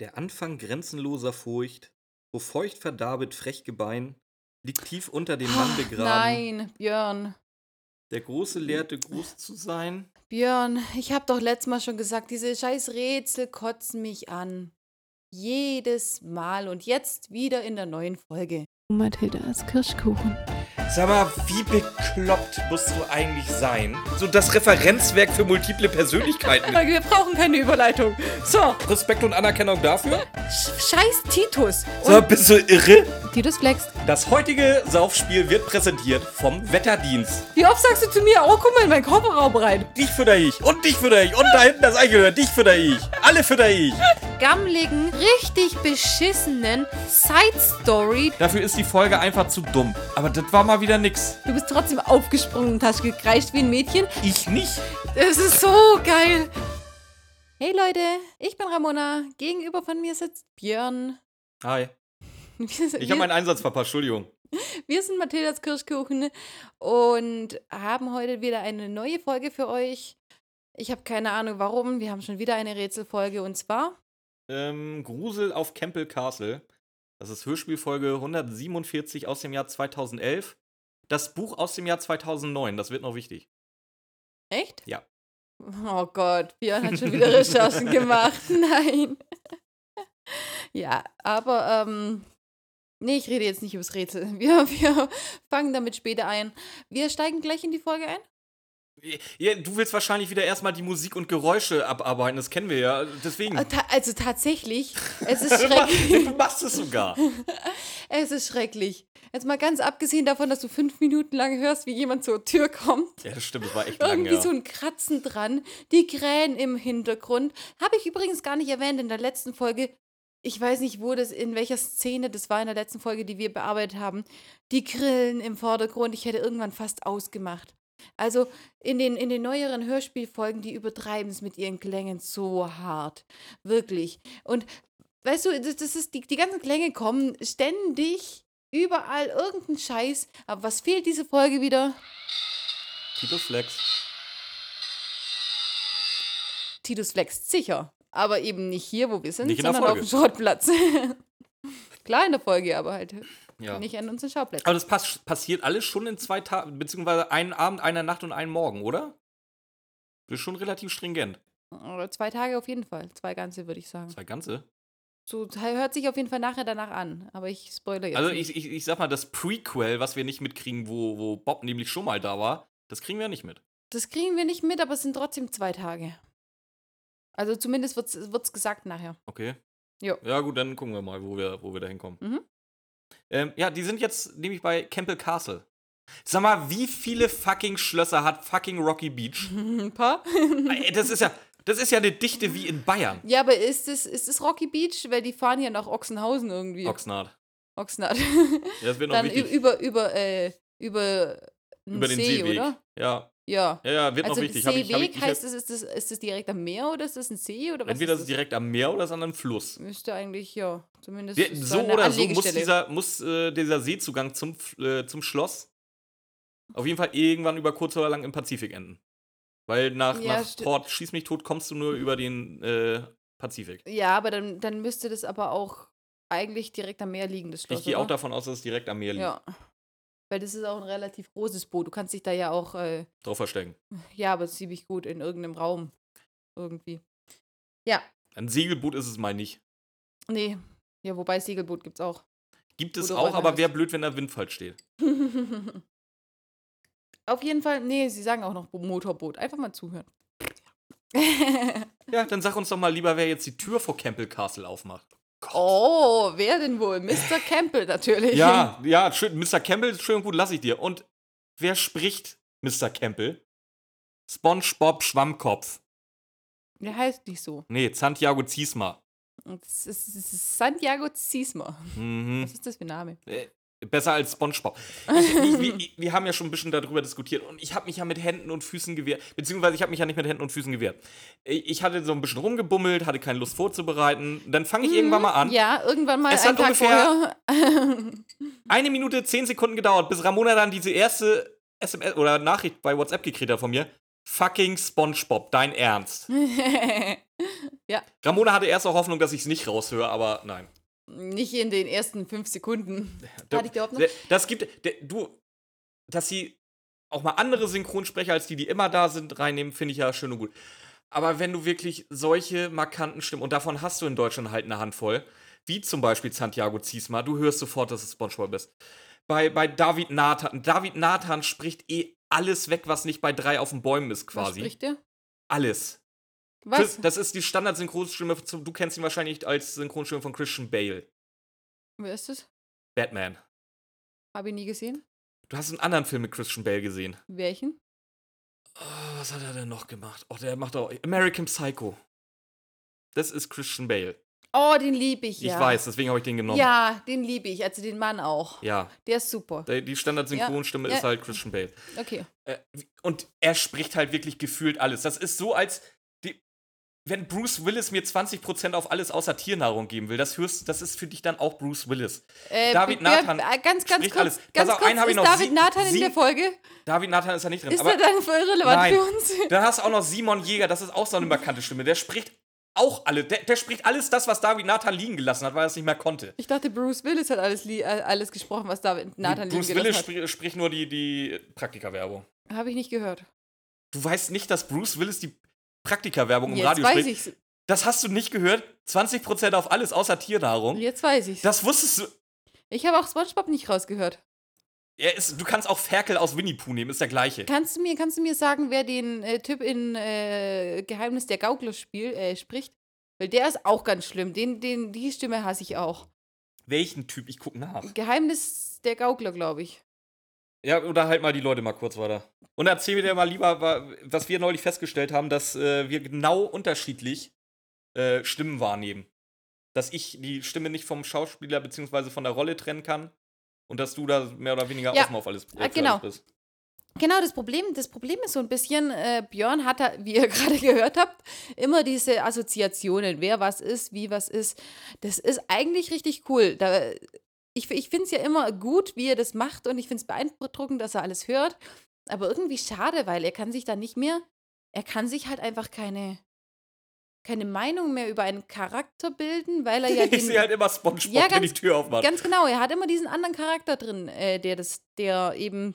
Der Anfang grenzenloser Furcht, wo feucht verdarbet frech Gebein, liegt tief unter dem Mann begraben. Nein, Björn. Der Große lehrte, groß zu sein. Björn, ich hab doch letztes Mal schon gesagt, diese scheiß Rätsel kotzen mich an. Jedes Mal und jetzt wieder in der neuen Folge. Mathildas Kirschkuchen. Sag mal, wie bekloppt musst du eigentlich sein? So das Referenzwerk für multiple Persönlichkeiten. Wir brauchen keine Überleitung. So, Respekt und Anerkennung dafür. sch- scheiß Titus. So, bist du irre? Titus flext. Das heutige Saufspiel wird präsentiert vom Wetterdienst. Wie oft sagst du zu mir, oh, guck mal in meinen Kofferraum rein. Dich fütter ich und dich fütter ich und da hinten das Eichhörnchen, dich fütter ich. Alle fütter ich. Gammligen, richtig beschissenen Side-Story. Dafür ist die Folge einfach zu dumm. Aber das war mal wieder nix. Du bist trotzdem aufgesprungen und hast gekreischt wie ein Mädchen. Ich nicht. Das ist so geil. Hey Leute, ich bin Ramona. Gegenüber von mir sitzt Björn. Hi. Wir, Ich habe meinen Einsatz verpasst, Entschuldigung. wir sind Mathildas Kirschkuchen und haben heute wieder eine neue Folge für euch. Ich habe keine Ahnung warum. Wir haben schon wieder eine Rätselfolge und zwar Ähm, Grusel auf Campbell Castle. Das ist Hörspielfolge 147 aus dem Jahr 2011. Das Buch aus dem Jahr 2009, das wird noch wichtig. Echt? Ja. Oh Gott, Björn hat schon wieder Recherchen gemacht. Nein. Ja, aber ähm, nee, ich rede jetzt nicht übers Rätsel. Wir, wir fangen damit später ein. Wir steigen gleich in die Folge ein. Ja, du willst wahrscheinlich wieder erstmal die Musik und Geräusche abarbeiten, das kennen wir ja. Deswegen. Äh, also tatsächlich, es ist schrecklich. du machst es sogar. es ist schrecklich. Jetzt mal ganz abgesehen davon, dass du fünf Minuten lang hörst, wie jemand zur Tür kommt. Ja, das stimmt, das war echt lang, Irgendwie ja. so ein Kratzen dran, die Krähen im Hintergrund. Habe ich übrigens gar nicht erwähnt in der letzten Folge. Ich weiß nicht, wo das, in welcher Szene das war in der letzten Folge, die wir bearbeitet haben. Die Grillen im Vordergrund. Ich hätte irgendwann fast ausgemacht. Also in den, in den neueren Hörspielfolgen, die übertreiben es mit ihren Klängen so hart. Wirklich. Und weißt du, das, das ist, die, die ganzen Klänge kommen ständig, überall irgendein Scheiß. Aber was fehlt diese Folge wieder? Titus Flex. Titus flext sicher. Aber eben nicht hier, wo wir sind, Nicht in der sondern auf Folge. dem Schrottplatz. Klar in der Folge, aber halt Ja. nicht an unseren Schauplätzen. Aber das pass passiert alles schon in zwei Tagen, beziehungsweise einen Abend, einer Nacht und einen Morgen, oder? Das ist schon relativ stringent. Oder zwei Tage auf jeden Fall. Zwei ganze, würde ich sagen. Zwei ganze. So hört sich auf jeden Fall nachher danach an. Aber ich spoilere jetzt Also nicht. ich, ich, ich sag mal, das Prequel, was wir nicht mitkriegen, wo, wo Bob nämlich schon mal da war, das kriegen wir nicht mit. Das kriegen wir nicht mit, aber es sind trotzdem zwei Tage. Also zumindest wird es gesagt nachher. Okay. Jo. Ja, gut, dann gucken wir mal, wo wir, wo wir da hinkommen. Mhm. Ähm, ja, die sind jetzt nämlich bei Campbell Castle. Sag mal, wie viele fucking Schlösser hat fucking Rocky Beach? Ein paar. Ey, das ist ja, das ist ja eine Dichte wie in Bayern. ja, aber ist es, ist es Rocky Beach? Weil die fahren ja nach Ochsenhausen irgendwie. Oxnard. Oxnard. Ja, das wird noch Dann wichtig. über, über, äh, über, Über den See, Seeweg. oder? Ja, Ja. ja, ja, wird Also noch wichtig. Hab ich, hab ich, Seeweg ich heißt es, ist das, ist das direkt am Meer oder ist das ein See oder was entweder ist es das? direkt am Meer oder ist es an einem Fluss. Müsste eigentlich, ja, zumindest da so oder so muss dieser, muss, äh, dieser Seezugang zum, äh, zum Schloss auf jeden Fall irgendwann über kurz oder lang im Pazifik enden. Weil nach, Ja, nach Port Schieß mich tot kommst du nur über den äh, Pazifik. Ja, aber dann, dann müsste das aber auch eigentlich direkt am Meer liegen, das Schloss. Ich gehe auch davon aus, dass es direkt am Meer liegt. Ja. Weil das ist auch ein relativ großes Boot. Du kannst dich da ja auch, äh, Drauf verstecken. ja, aber ziemlich gut in irgendeinem Raum. Irgendwie. Ja, Ein Segelboot ist es mal nicht. nee. Ja, wobei Segelboot gibt's auch. Gibt es Gute auch, aber wäre blöd, wenn da Windfall steht. Auf jeden Fall, nee, sie sagen auch noch Motorboot. Einfach mal zuhören. Ja, dann sag uns doch mal lieber, wer jetzt die Tür vor Campbell Castle aufmacht. Oh, wer denn wohl? Mr. Campbell natürlich. Ja, ja, schön, Mr. Campbell, schön und gut, lass ich dir. Und wer spricht Mr. Campbell? SpongeBob Schwammkopf. Der heißt nicht so. Nee, Santiago Ziesma. Das ist, das ist Santiago Ziesma. Mhm. Was ist das für ein Name? Besser als SpongeBob. Ich, ich, wir, haben ja schon ein bisschen darüber diskutiert und ich habe mich ja mit Händen und Füßen gewehrt. Beziehungsweise ich habe mich ja nicht mit Händen und Füßen gewehrt. Ich hatte so ein bisschen rumgebummelt, hatte keine Lust vorzubereiten. Dann fange ich irgendwann mal an. Mhm. Ja, irgendwann mal Es hat Tag vorher. Eine Minute, zehn Sekunden gedauert, bis Ramona dann diese erste SMS oder Nachricht bei WhatsApp gekriegt hat von mir. fucking SpongeBob, dein Ernst. ja, Ramona hatte erst auch Hoffnung, dass ich es nicht raushöre, aber nein. Nicht in den ersten fünf Sekunden. Da- Hatte ich die Hoffnung? da- Das gibt, du, dass sie auch mal andere Synchronsprecher als die, die immer da sind, reinnehmen, finde ich ja schön und gut. Aber wenn du wirklich solche markanten Stimmen, und davon hast du in Deutschland halt eine Handvoll, wie zum Beispiel Santiago Ziesma, du hörst sofort, dass es SpongeBob ist. Bei, bei David Nathan, David Nathan spricht eh alles weg, was nicht bei drei auf den Bäumen ist, Was quasi. spricht der? Alles. Was? Das ist die Standard-Synchronstimme, du kennst ihn wahrscheinlich als Synchronstimme von Christian Bale. Wer ist das? Batman. Habe ich nie gesehen. Du hast einen anderen Film mit Christian Bale gesehen. Welchen? Oh, was hat er denn noch gemacht? Oh, der macht auch American Psycho. Das ist Christian Bale. Oh, den liebe ich, Ich ja. weiß, deswegen habe ich den genommen. Ja, den liebe ich. Also den Mann auch. Ja, Der ist super. der- die Standard-Synchronstimme Ja, ist halt Christian Bale. Okay. Äh, und er spricht halt wirklich gefühlt alles. Das ist so, als wenn Bruce Willis mir 20% auf alles außer Tiernahrung geben will, das hörst, das ist für dich dann auch Bruce Willis. Äh, David Nathan äh, ganz, ganz kurz, alles. ganz auf, kurz, ist noch. David Nathan in der Folge? David Nathan ist da nicht drin. Ist aber er dann voll relevant Nein. für uns? Dann hast du auch noch Simon Jäger, das ist auch so eine markante Stimme. Der spricht auch alle. Der, der spricht alles das, was David Nathan liegen gelassen hat, weil er es nicht mehr konnte. Ich dachte, Bruce Willis hat alles, äh, alles gesprochen, was David Nathan Bruce liegen Willis gelassen spri spricht nur die, die Praktika-Werbung. hat. Habe ich nicht gehört. Du weißt nicht, dass Bruce Willis die Praktika-Werbung im Jetzt Radio weiß spricht? ich's. Das hast du nicht gehört? 20% auf alles außer Tiernahrung? Jetzt weiß ich's. Das wusstest du. ich habe auch SpongeBob nicht rausgehört. Er ist, du kannst auch Ferkel aus Winnie Pooh nehmen, ist der gleiche. Kannst du mir, kannst du mir sagen, wer den äh, Typ in äh, Geheimnis der Gaukler spiel, äh, spricht? Weil der ist auch ganz schlimm. Den, den, die Stimme hasse ich auch. Welchen Typ? Ich guck nach. Geheimnis der Gaukler, glaube ich. Ja, oder halt mal die Leute mal kurz weiter. Und erzähl mir dir mal lieber, wa- was wir neulich festgestellt haben, dass äh, wir genau unterschiedlich äh, Stimmen wahrnehmen. Dass ich die Stimme nicht vom Schauspieler bzw. von der Rolle trennen kann und dass du da mehr oder weniger Ja, offen auf alles, äh, genau. alles bist. Genau, das Problem, das Problem ist so ein bisschen, äh, Björn hat, da, wie ihr gerade gehört habt, immer diese Assoziationen, wer was ist, wie was ist. Das ist eigentlich richtig cool. Da, ich ich finde es ja immer gut, wie er das macht und ich finde es beeindruckend, dass er alles hört. Aber irgendwie schade, weil er kann sich da nicht mehr, er kann sich halt einfach keine, keine Meinung mehr über einen Charakter bilden, weil er ja ich den, sehe halt immer Spongebob, Ja, wenn die ganz- Tür aufmacht. Ganz genau, er hat immer diesen anderen Charakter drin, äh, der das, der eben.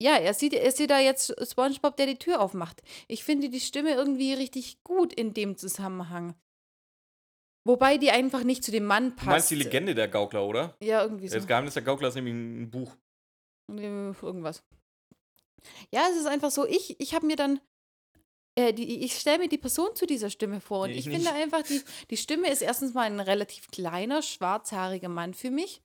Ja, er sieht, er sieht da jetzt SpongeBob, der die Tür aufmacht. Ich finde die Stimme irgendwie richtig gut in dem Zusammenhang. Wobei die einfach nicht zu dem Mann passt. Du meinst die Legende der Gaukler, oder? Ja, irgendwie so. Das Geheimnis der Gaukler ist nämlich ein Buch. Äh, Irgendwas. Ja, es ist einfach so, ich, ich habe mir dann. Äh, die, ich stelle mir die Person zu dieser Stimme vor und Nee, ich, ich finde einfach, die, die Stimme ist erstens mal ein relativ kleiner, schwarzhaariger Mann für mich.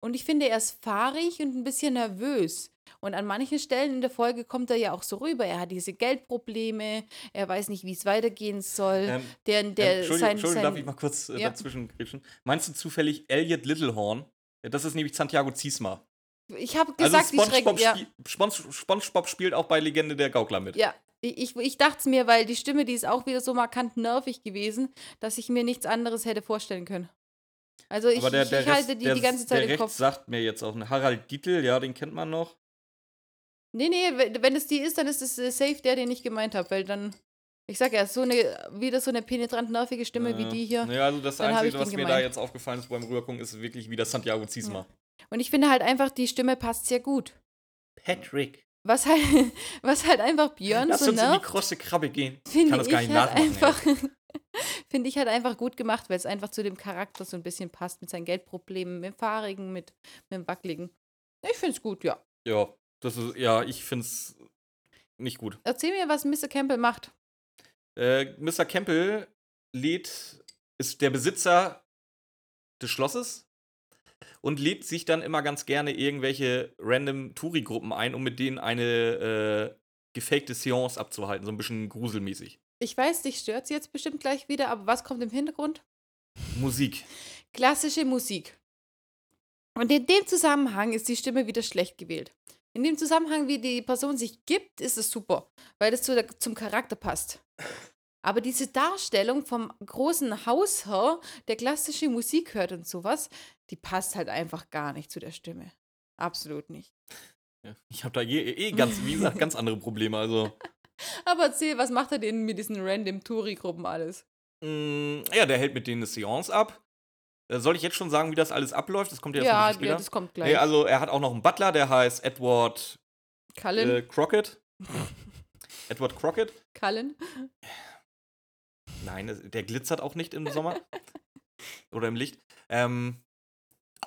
Und ich finde, er ist fahrig und ein bisschen nervös. Und an manchen Stellen in der Folge kommt er ja auch so rüber. Er hat diese Geldprobleme, er weiß nicht, wie es weitergehen soll. Ähm, der, ähm, der, Entschuldigung, sein, Entschuldigung sein, darf ich mal kurz äh, Ja. dazwischen grätschen? Meinst du zufällig Elliot Littlehorn? Das ist nämlich Santiago Ziesma. ich habe Also gesagt, die SpongeBob, Schreck, ja. Spon SpongeBob spielt auch bei Legende der Gaukler mit. Ja, ich, ich, dachte es mir, weil die Stimme, die ist auch wieder so markant nervig gewesen, dass ich mir nichts anderes hätte vorstellen können. Also ich, der, ich, der ich Rest, halte die der, die ganze Zeit der im Rechts Kopf. sagt mir jetzt auch, Harald Dietl, ja, den kennt man noch. Nee, nee, wenn es die ist, dann ist es äh, safe der, den ich gemeint habe, weil dann, ich sag ja, so eine, wieder so eine penetrant nervige Stimme wie Ja. die hier. Ja, also das Dann Einzige, ich was mir da jetzt aufgefallen ist beim Rübergucken, ist wirklich wieder Santiago Ziesma. Und ich finde halt einfach, die Stimme passt sehr gut. Patrick. Was halt, was halt einfach Björn Lass so uns in die nervt, krosse Krabbe gehen. finde kann ich, das gar nicht halt einfach, finde ich halt einfach gut gemacht, weil es einfach zu dem Charakter so ein bisschen passt, mit seinen Geldproblemen, mit dem Fahrigen, mit, mit dem Wackeligen. Ich finde es gut, ja. Ja, das ist, ja, ich find's nicht gut. Erzähl mir, was Mr. Campbell macht. Äh, Mr. Campbell lädt, ist der Besitzer des Schlosses und lädt sich dann immer ganz gerne irgendwelche random Touri-Gruppen ein, um mit denen eine äh, gefakte Seance abzuhalten, so ein bisschen gruselmäßig. Ich weiß, dich stört sie jetzt bestimmt gleich wieder, aber was kommt im Hintergrund? Musik. Klassische Musik. Und in dem Zusammenhang ist die Stimme wieder schlecht gewählt. In dem Zusammenhang, wie die Person sich gibt, ist es super, weil das zu der, zum Charakter passt. Aber diese Darstellung vom großen Hausherr, der klassische Musik hört und sowas, die passt halt einfach gar nicht zu der Stimme. Absolut nicht. Ja, Ich habe da eh, eh ganz, wie gesagt, ganz andere Probleme. Also, Aber erzähl, was macht er denn mit diesen random Touri-Gruppen alles? mh, ja, der hält mit denen eine Seance ab. Äh, Soll ich jetzt schon sagen, wie das alles abläuft? Das kommt ja, Ja, bisschen ja, später. das kommt gleich. Nee, also er hat auch noch einen Butler, der heißt Edward Cullen, äh, Crockett. Edward Crockett. Cullen. Nein, der glitzert auch nicht im Sommer. Oder im Licht. Ähm,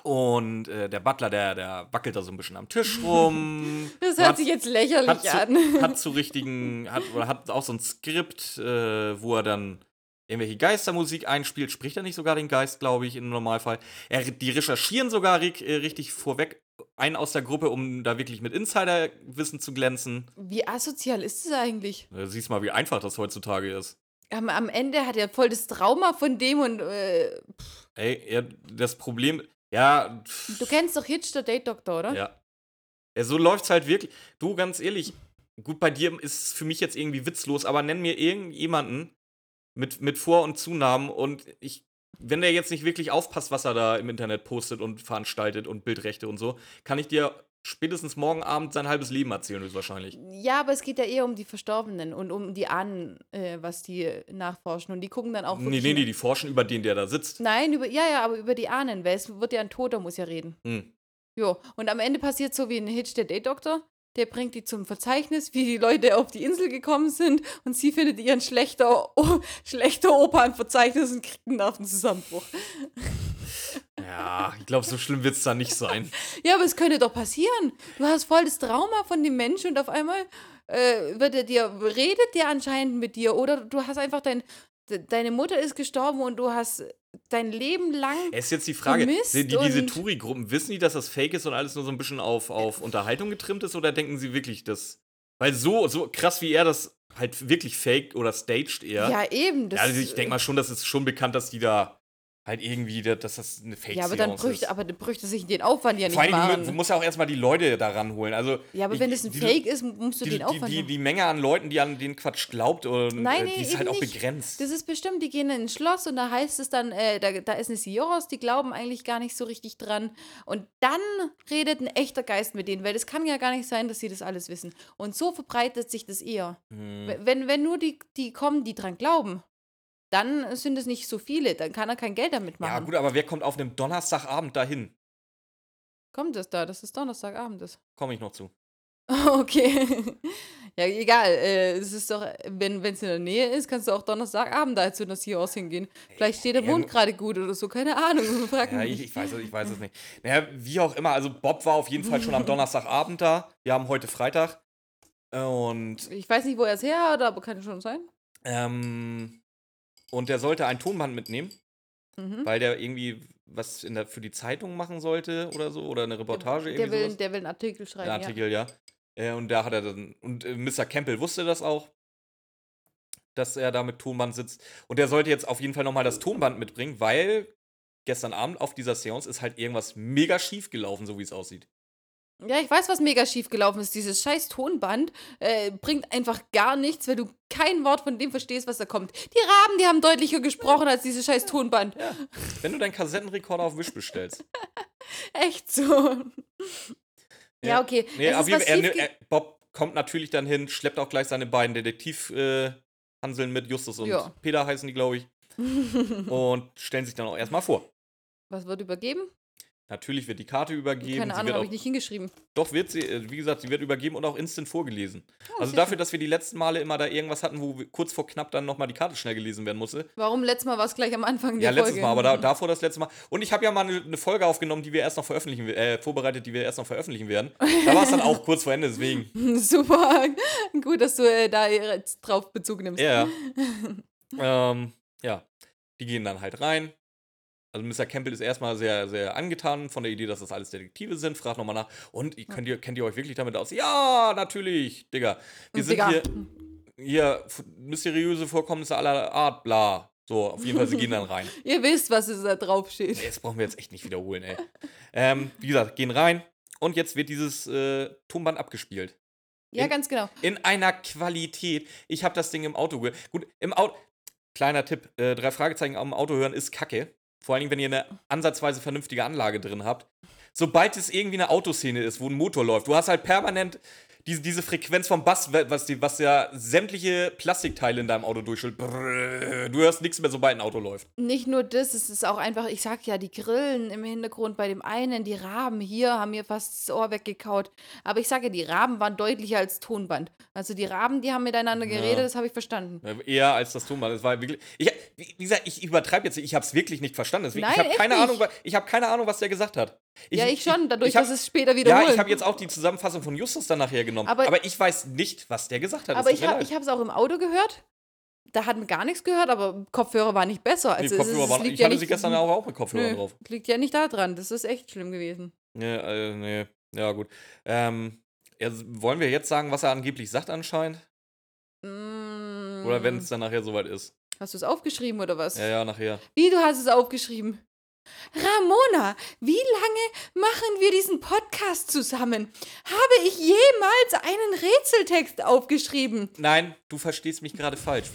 und äh, der Butler, der, der wackelt da so ein bisschen am Tisch rum. Das hört hat, sich jetzt lächerlich hat, zu, an. hat zu richtigen, hat, oder hat auch so ein Skript, äh, wo er dann irgendwelche Geistermusik einspielt. Spricht er nicht sogar den Geist, glaube ich, im Normalfall. Er, die recherchieren sogar äh, richtig vorweg einen aus der Gruppe, um da wirklich mit Insiderwissen zu glänzen. Wie asozial ist es eigentlich? Da siehst mal, wie einfach das heutzutage ist. Am, am Ende hat er voll das Trauma von dem und äh, Ey, ja, das Problem, ja, pff, du kennst doch Hitch, der Date Doctor, oder? ja. ja. So läuft's halt wirklich. Du, ganz ehrlich, gut, bei dir ist es für mich jetzt irgendwie witzlos, aber nenn mir irgendjemanden mit, mit Vor- und Zunamen und ich, wenn der jetzt nicht wirklich aufpasst, was er da im Internet postet und veranstaltet und Bildrechte und so, kann ich dir spätestens morgen Abend sein halbes Leben erzählen, höchstwahrscheinlich. Ja, aber es geht ja eher um die Verstorbenen und um die Ahnen, äh, was die nachforschen. Und die gucken dann auch Nee, nee, nee, die forschen über den, der da sitzt. Nein, über, ja, ja, aber über die Ahnen, weil es wird ja ein Toter, muss ja reden. Hm. Jo, und am Ende passiert so wie in Hitch, der Date Doctor. Der bringt die zum Verzeichnis, wie die Leute auf die Insel gekommen sind. Und sie findet ihren schlechter, oh, schlechter Opa im Verzeichnis und kriegt einen Nervenzusammenbruch. Ja, ich glaube, so schlimm wird's da nicht sein. Ja, aber es könnte doch passieren. Du hast voll das Trauma von dem Menschen und auf einmal äh, wird er dir, redet der anscheinend mit dir. Oder du hast einfach dein, de, deine Mutter ist gestorben und du hast dein Leben lang. Es ist jetzt die Frage, die, die, diese Touri-Gruppen, wissen die, dass das Fake ist und alles nur so ein bisschen auf, auf Unterhaltung getrimmt ist oder denken sie wirklich, dass. Weil so, so krass wie er das halt wirklich faked oder staged eher. Ja, eben. Das, Ja, also ich denke mal schon, dass es schon bekannt, dass die da halt irgendwie, da- dass das eine fake Ja, aber dann bräuchte, ist. aber dann bräuchte sich den Aufwand ja nicht Vor allem, du, musst ja auch erstmal die Leute da ranholen. Also, ja, aber ich- wenn das ein die, Fake ist, musst du die, den die, Aufwand die, machen. die Menge an Leuten, die an den Quatsch glaubt, und, Nein, äh, die nee, ist halt auch nicht. begrenzt. Das ist bestimmt, die gehen in ein Schloss und da heißt es dann, äh, da, da ist eine Seance, die glauben eigentlich gar nicht so richtig dran. Und dann redet ein echter Geist mit denen, weil das kann ja gar nicht sein, dass sie das alles wissen. Und so verbreitet sich das eher. Hm. Wenn, wenn nur die, die kommen, die dran glauben, dann sind es nicht so viele, dann kann er kein Geld damit machen. Ja, gut, aber wer kommt auf einem Donnerstagabend dahin? Kommt es da, dass es Donnerstagabend ist. Komme ich noch zu. Okay. Ja, egal. Äh, es ist doch, wenn es in der Nähe ist, kannst du auch Donnerstagabend da zu einer Seance hingehen. Vielleicht steht der ja, Mond gerade gut oder so, keine Ahnung. Frag Ja, ich, ich weiß es, ich weiß es nicht. Naja, wie auch immer, also Bob war auf jeden Fall schon am Donnerstagabend da. Wir haben heute Freitag. Und, Ich weiß nicht, wo er es her hat, aber kann schon sein. ähm, und der sollte ein Tonband mitnehmen, Mhm. weil der irgendwie was der, für die Zeitung machen sollte oder so. Oder eine Reportage der, irgendwie will, sowas. der will einen Artikel schreiben. Der Artikel, ja. Äh, und da hat er dann, und äh, Mr. Campbell wusste das auch, dass er da mit Tonband sitzt. Und der sollte jetzt auf jeden Fall nochmal das Tonband mitbringen, weil gestern Abend auf dieser Seance ist halt irgendwas mega schief gelaufen, so wie es aussieht. Ja. ich weiß, was mega schief gelaufen ist. Dieses scheiß Tonband äh, bringt einfach gar nichts, weil du kein Wort von dem verstehst, was da kommt. Die Raben, die haben deutlicher gesprochen als dieses scheiß Tonband. Ja. Wenn du deinen Kassettenrekorder auf Wish bestellst. Echt so. Ja, okay. Nee, Fall, er, schiefge- er, Bob kommt natürlich dann hin, schleppt auch gleich seine beiden Detektivhanseln äh, mit, Justus und Ja. Peter heißen die, glaube ich. und stellen sich dann auch erstmal vor. Was wird übergeben? Natürlich wird die Karte übergeben. Keine Ahnung, habe ich nicht hingeschrieben. Doch, wird sie, äh, wie gesagt, sie wird übergeben und auch instant vorgelesen. Oh, also dafür, dass wir die letzten Male immer da irgendwas hatten, wo kurz vor knapp dann nochmal die Karte schnell gelesen werden musste. Warum letztes Mal war es gleich am Anfang Ja, der letztes Folge? Mal, aber da, davor das letzte Mal. Und ich habe ja mal eine, eine Folge aufgenommen, die wir erst noch veröffentlichen, äh, vorbereitet, die wir erst noch veröffentlichen werden. Da war es dann auch kurz vor Ende, deswegen. Super. Gut, dass du äh, da jetzt drauf Bezug nimmst. Ja. ähm, ja. Die gehen dann halt rein. Also Mr. Campbell ist erstmal sehr, sehr angetan von der Idee, dass das alles Detektive sind. Fragt nochmal nach. Und könnt ihr, kennt ihr euch wirklich damit aus? Ja, natürlich, Digga. Wir sind Digga. hier, hier mysteriöse Vorkommnisse aller Art, bla. So, auf jeden Fall, sie gehen dann rein. Ihr wisst, was es da drauf steht. Nee, Das brauchen wir jetzt echt nicht wiederholen, ey. ähm, wie gesagt, gehen rein. Und jetzt wird dieses äh, Tonband abgespielt. Ja, in- ganz genau. In einer Qualität. Ich habe das Ding im Auto gehört. Gut, im Auto. Kleiner Tipp: äh, drei Fragezeichen am Auto hören ist kacke. Vor allen Dingen, wenn ihr eine ansatzweise vernünftige Anlage drin habt. sobald es irgendwie eine Autoszene ist, wo ein Motor läuft, du hast halt permanent diese, diese Frequenz vom Bass, was, die, was ja sämtliche Plastikteile in deinem Auto durchschüttelt. Du hörst nichts mehr, sobald ein Auto läuft. Nicht nur das, es ist auch einfach, ich sag ja, die Grillen im Hintergrund bei dem einen, die Raben hier haben mir fast das Ohr weggekaut. Aber ich sage ja, die Raben waren deutlicher als Tonband. Also die Raben, die haben miteinander geredet, Ja. das habe ich verstanden. Eher als das Tonband. Es war wirklich. Ich, wie gesagt, ich übertreibe jetzt. Ich habe es wirklich nicht verstanden. Deswegen, ich Nein, habe echt keine nicht. Ahnung, wa- ich habe keine Ahnung, was der gesagt hat. Ja, ich schon, dadurch, ich hab, dass es später Ja, wiederholt. ich habe jetzt auch die Zusammenfassung von Justus dann nachher genommen. Aber, Aber- ich weiß nicht, was der gesagt hat. Es Aber ich habe ich es auch im Auto gehört. Da hat man gar nichts gehört, aber Kopfhörer war nicht besser. Nee, Also es, ist- Kopfhörer es waren, liegt ich ja hatte nicht, sie gestern auch, auch mit Kopfhörer Nö, drauf. liegt ja nicht da dran. Das ist echt schlimm gewesen. Nee, äh, nee. Ja, gut. Ähm, ja, wollen wir jetzt sagen, was er angeblich sagt anscheinend? Mm, Oder wenn es dann nachher soweit ist? Hast du es aufgeschrieben oder was? Ja, ja, nachher. Wie, du hast es aufgeschrieben? Ramona, wie lange machen wir diesen Podcast zusammen? Habe ich jemals einen Rätseltext aufgeschrieben? Nein, du verstehst mich gerade falsch.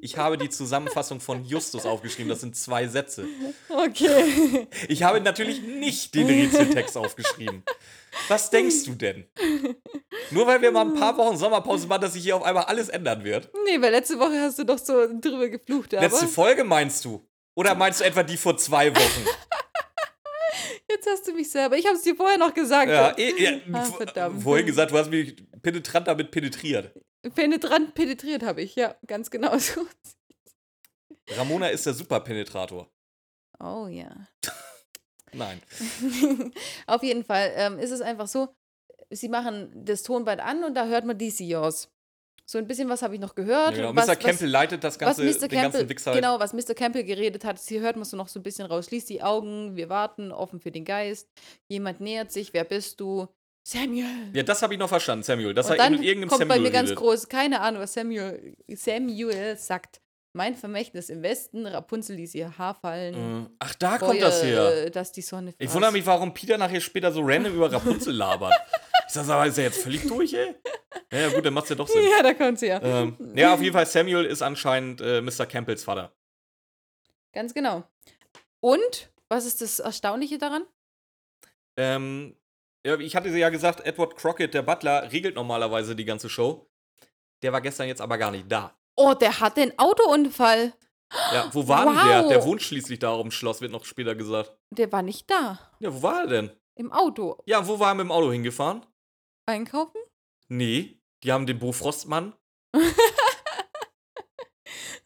Ich habe die Zusammenfassung von Justus aufgeschrieben. Das sind zwei Sätze. Okay. Ich habe natürlich nicht den Rätseltext aufgeschrieben. Was denkst du denn? Nur weil wir mal ein paar Wochen Sommerpause machen, dass sich hier auf einmal alles ändern wird. nee, weil letzte Woche hast du doch so drüber geflucht, aber Letzte Folge meinst du? Oder meinst du etwa die vor zwei Wochen? jetzt hast du mich selber. Ich habe es dir vorher noch gesagt. Ja, eh, ja Ah, verdammt. vorhin gesagt, du hast mich penetrant damit penetriert. Penetrant penetriert habe ich, ja, ganz genau so. Ramona ist der Superpenetrator. Oh ja. Nein. Auf jeden Fall ähm, ist es einfach so, sie machen das Tonband an und da hört man DC Yours. So ein bisschen was habe ich noch gehört. Ja, genau. was, Mr. Campbell leitet das was, ganze, was Mr. den ganzen Campbell, Wichser halt. genau, was Mr. Campbell geredet hat, hier hört man so noch so ein bisschen raus. Schließ die Augen, wir warten, offen für den Geist. Jemand nähert sich, wer bist du? Samuel. Ja, das habe ich noch verstanden, Samuel. Das und dann irgendeinem kommt Samuel bei mir ganz redet. groß, keine Ahnung, was Samuel, Samuel sagt. Mein Vermächtnis im Westen, Rapunzel ließ ihr Haar fallen. Äh, Ach, da kommt das her. Feuer, dass die Sonne Ich wundere mich, warum Peter nachher später so random über Rapunzel labert. Ich sag, aber ist er jetzt völlig durch, ey? Ja, gut, dann macht's ja doch Sinn. Ja, da kommt sie ja. Ähm, ja, auf jeden Fall, Samuel ist anscheinend äh, Mr. Campbells Vater. Ganz genau. Und, was ist das Erstaunliche daran? Ähm, ja, ich hatte ja gesagt, Edward Crockett, der Butler, regelt normalerweise die ganze Show. Der war gestern jetzt aber gar nicht da. Oh, der hatte einen Autounfall. Ja, wo war denn der? Wow. Der wohnt schließlich da oben im Schloss, wird noch später gesagt. Der war nicht da. Ja, wo war er denn? Im Auto. Ja, wo war er mit dem Auto hingefahren? Einkaufen? Nee, die haben den Bofrostmann.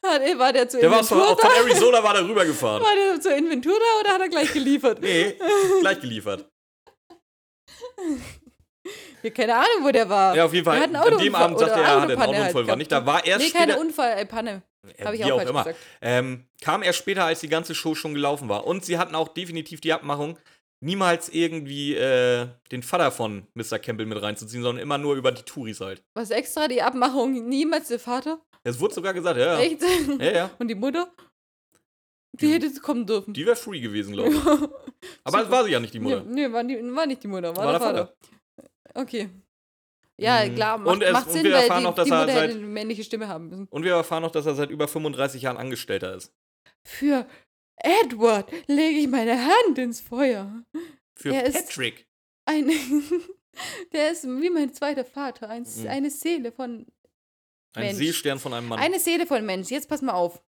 Hat, er- war der zur Der war von, Inventur von? Arizona war der rübergefahren. War der zur Inventur da oder hat er gleich geliefert? Nee, gleich geliefert. Ja, keine Ahnung, wo der war. Ja, auf jeden Fall. Einen An dem Abend sagte er, er hatte einen Autopanne halt Autounfall, war nicht da. War er nee, später. keine Unfall, äh, Panne. Ja, Habe ich auch falsch immer. gesagt. Ähm, kam er später, als die ganze Show schon gelaufen war. Und sie hatten auch definitiv die Abmachung, niemals irgendwie äh, den Vater von Mr. Campbell mit reinzuziehen, sondern immer nur über die Touris halt. Was extra die Abmachung? Niemals der Vater? Es wurde sogar gesagt, ja. ja. Echt? Ja, ja. Und die Mutter? Die Die- hätte kommen dürfen. Die wäre free gewesen, glaube ich. Aber es war sie ja nicht, die Mutter. Nee, nee war, die, war nicht die Mutter, war, War der der Vater. Okay. Ja, Mhm. klar, macht, Und es- macht und Sinn, wir weil erfahren die, noch, dass die er Mutter seit- hätte eine männliche Stimme haben müssen. Und wir erfahren noch, dass er seit über 35 Jahren Angestellter ist. Für Edward lege ich meine Hand ins Feuer. Für Er ist- Patrick. Ein, der ist wie mein zweiter Vater. Ein, Mhm. Eine Seele von. Ein Mensch. Seestern von einem Mann. Eine Seele von Mensch. Jetzt pass mal auf.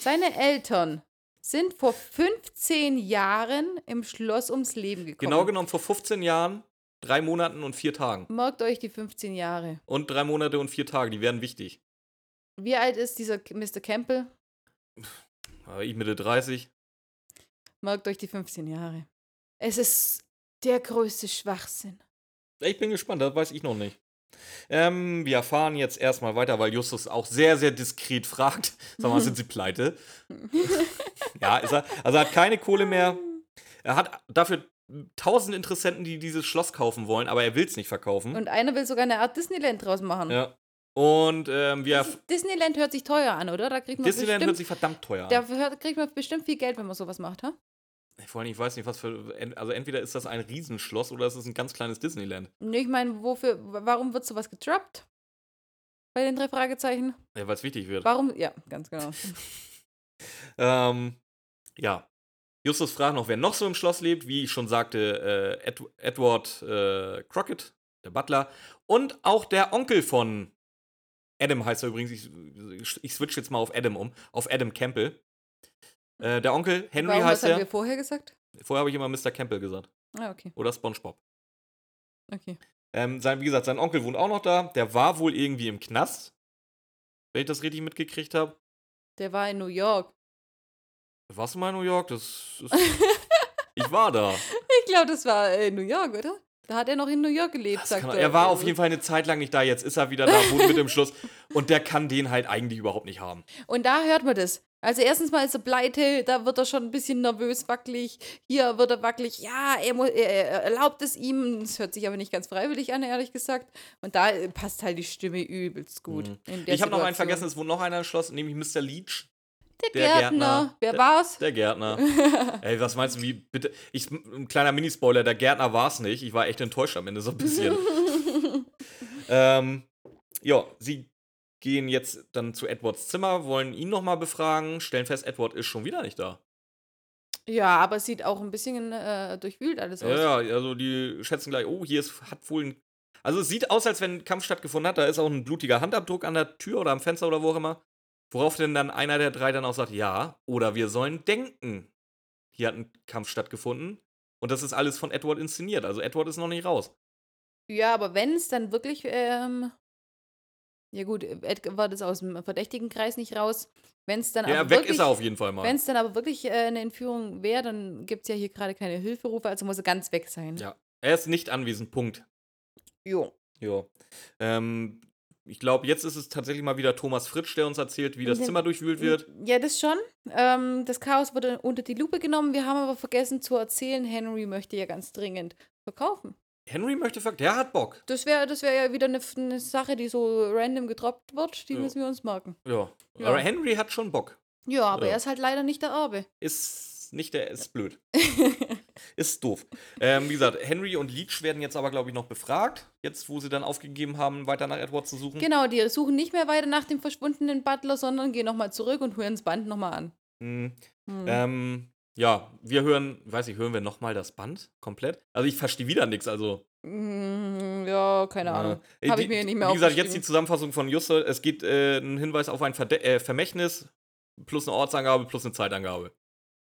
Seine Eltern sind vor 15 Jahren im Schloss ums Leben gekommen. genau genommen vor 15 Jahren, drei Monaten und vier Tagen. Merkt euch die 15 Jahre. Und drei Monate und vier Tage, die werden wichtig. Wie alt ist dieser Mr. Campbell? Aber ich Mitte 30. Merkt euch die 15 Jahre. Es ist der größte Schwachsinn. Ich bin gespannt, das weiß ich noch nicht. Ähm, wir erfahren jetzt erstmal weiter, weil Justus auch sehr, sehr diskret fragt. Sag mal, sind Sie pleite? ja, ist er. Also er hat keine Kohle mehr. Er hat dafür tausend Interessenten, die dieses Schloss kaufen wollen, aber er will es nicht verkaufen. Und einer will sogar eine Art Disneyland draus machen. ja. Und ähm, wir Dis- Disneyland hört sich teuer an, oder? Da kriegt man Disneyland hört bestimmt, sich verdammt teuer an. dafür hört, kriegt man bestimmt viel Geld, wenn man sowas macht, ha? Vor allem, ich weiß nicht, was für. Also entweder ist das ein Riesenschloss oder es ist ein ganz kleines Disneyland. Nee, ich meine, wofür, warum wird sowas gedroppt? Bei den drei Fragezeichen? Ja, weil es wichtig wird. Warum? Ja, ganz genau. Ähm, ja. Justus fragt noch, wer noch so im Schloss lebt. Wie ich schon sagte, äh, Ed Edward äh, Crockett, der Butler. Und auch der Onkel von Adam heißt er übrigens. Ich, ich switch jetzt mal auf Adam um. Auf Adam Campbell. Äh, der Onkel, Henry Warum, heißt was haben er. wir vorher gesagt? Vorher habe ich immer Mr. Campbell gesagt. Ah, okay. Oder SpongeBob. Okay. Ähm, sein, wie gesagt, sein Onkel wohnt auch noch da. Der war wohl irgendwie im Knast. Wenn ich das richtig mitgekriegt habe. Der war in New York. Warst du mal in New York? Das ist. ich war da. Ich glaube, das war äh, New York, oder? Da hat er noch in New York gelebt, sagt er. er war auf jeden Fall eine Zeit lang nicht da. Jetzt ist er wieder da, wohnt mit dem Schluss. Und der kann den halt eigentlich überhaupt nicht haben. Und da hört man das. Also erstens mal ist er pleite, da wird er schon ein bisschen nervös, wackelig. Hier wird er wackelig. Ja, er, er, er erlaubt es ihm. Das hört sich aber nicht ganz freiwillig an, ehrlich gesagt. Und da passt halt die Stimme übelst gut. Mhm. Ich habe noch einen vergessen, es wohnt noch einer im Schloss, nämlich Mr. Leach, Der, der Gärtner. Gärtner. Wer Der- war's? der Gärtner. Ey, was meinst du, wie bitte? Ich, ein kleiner Minispoiler, der Gärtner war es nicht. Ich war echt enttäuscht am Ende so ein bisschen. ähm, ja, sie gehen jetzt dann zu Edwards Zimmer, wollen ihn nochmal befragen, stellen fest, Edward ist schon wieder nicht da. ja, aber es sieht auch ein bisschen äh, durchwühlt alles aus. Ja, ja, also die schätzen gleich, oh, hier ist, hat wohl ein. Also es sieht aus, als wenn ein Kampf stattgefunden hat. Da ist auch ein blutiger Handabdruck an der Tür oder am Fenster oder wo auch immer. Worauf denn dann einer der drei dann auch sagt, ja, oder wir sollen denken. Hier hat ein Kampf stattgefunden. Und das ist alles von Edward inszeniert. Also Edward ist noch nicht raus. Ja, aber wenn es dann wirklich, ähm, ja gut, Edward ist aus dem verdächtigen Kreis nicht raus. Wenn es dann Ja, aber weg wirklich, ist er auf jeden Fall mal. Wenn es dann aber wirklich äh, eine Entführung wäre, dann gibt es ja hier gerade keine Hilferufe, also muss er ganz weg sein. Ja. Er ist nicht anwesend, Punkt. Jo. Ja. Ähm, ich glaube, jetzt ist es tatsächlich mal wieder Thomas Fritsch, der uns erzählt, wie das Ja. Zimmer durchwühlt wird. Ja, das schon. Ähm, das Chaos wurde unter die Lupe genommen. Wir haben aber vergessen zu erzählen, Henry möchte ja ganz dringend verkaufen. Henry möchte ver der hat Bock. Das wäre das wär ja wieder eine, eine Sache, die so random gedroppt wird. Die Ja. müssen wir uns merken. Ja. Ja. Aber Henry hat schon Bock. Ja, aber Ja. er ist halt leider nicht der Erbe. Ist nicht der, ist blöd. Ist doof. Ähm, wie gesagt, Henry und Leach werden jetzt aber, glaube ich, noch befragt. Jetzt, wo sie dann aufgegeben haben, weiter nach Edward zu suchen. Genau, die suchen nicht mehr weiter nach dem verschwundenen Butler, sondern gehen nochmal zurück und hören das Band nochmal an. Hm. Hm. Ähm, ja, wir hören, weiß ich, hören wir nochmal das Band komplett? Also ich verstehe wieder nichts, also. Mm, ja, keine Ahnung. Äh, Habe ich mir nicht mehr Wie gesagt, jetzt die. Zusammenfassung von Juste. Es gibt äh, einen Hinweis auf ein Verde äh, Vermächtnis, plus eine Ortsangabe, plus eine Zeitangabe.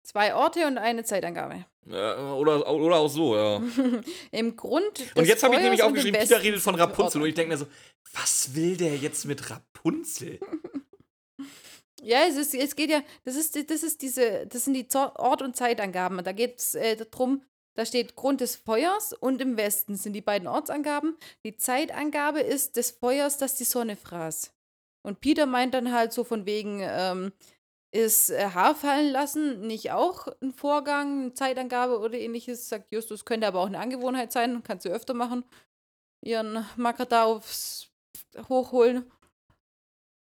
Zwei Orte und eine Zeitangabe. Äh, oder, oder auch so, ja. Im Grund. Und jetzt habe ich nämlich aufgeschrieben, Peter redet von Rapunzel. Und ich denke mir so, was will der jetzt mit Rapunzel? Ja, es, ist, es geht ja, das ist, das ist diese, das sind die Ort- und Zeitangaben. Da geht es äh, darum, da steht Grund des Feuers und im Westen sind die beiden Ortsangaben. Die Zeitangabe ist des Feuers, das die Sonne fraß. Und Peter meint dann halt so von wegen, ähm, ist äh, Haar fallen lassen nicht auch ein Vorgang, eine Zeitangabe oder ähnliches? Sagt Justus, könnte aber auch eine Angewohnheit sein, kannst du öfter machen. Ihren Macker da aufs Hochholen.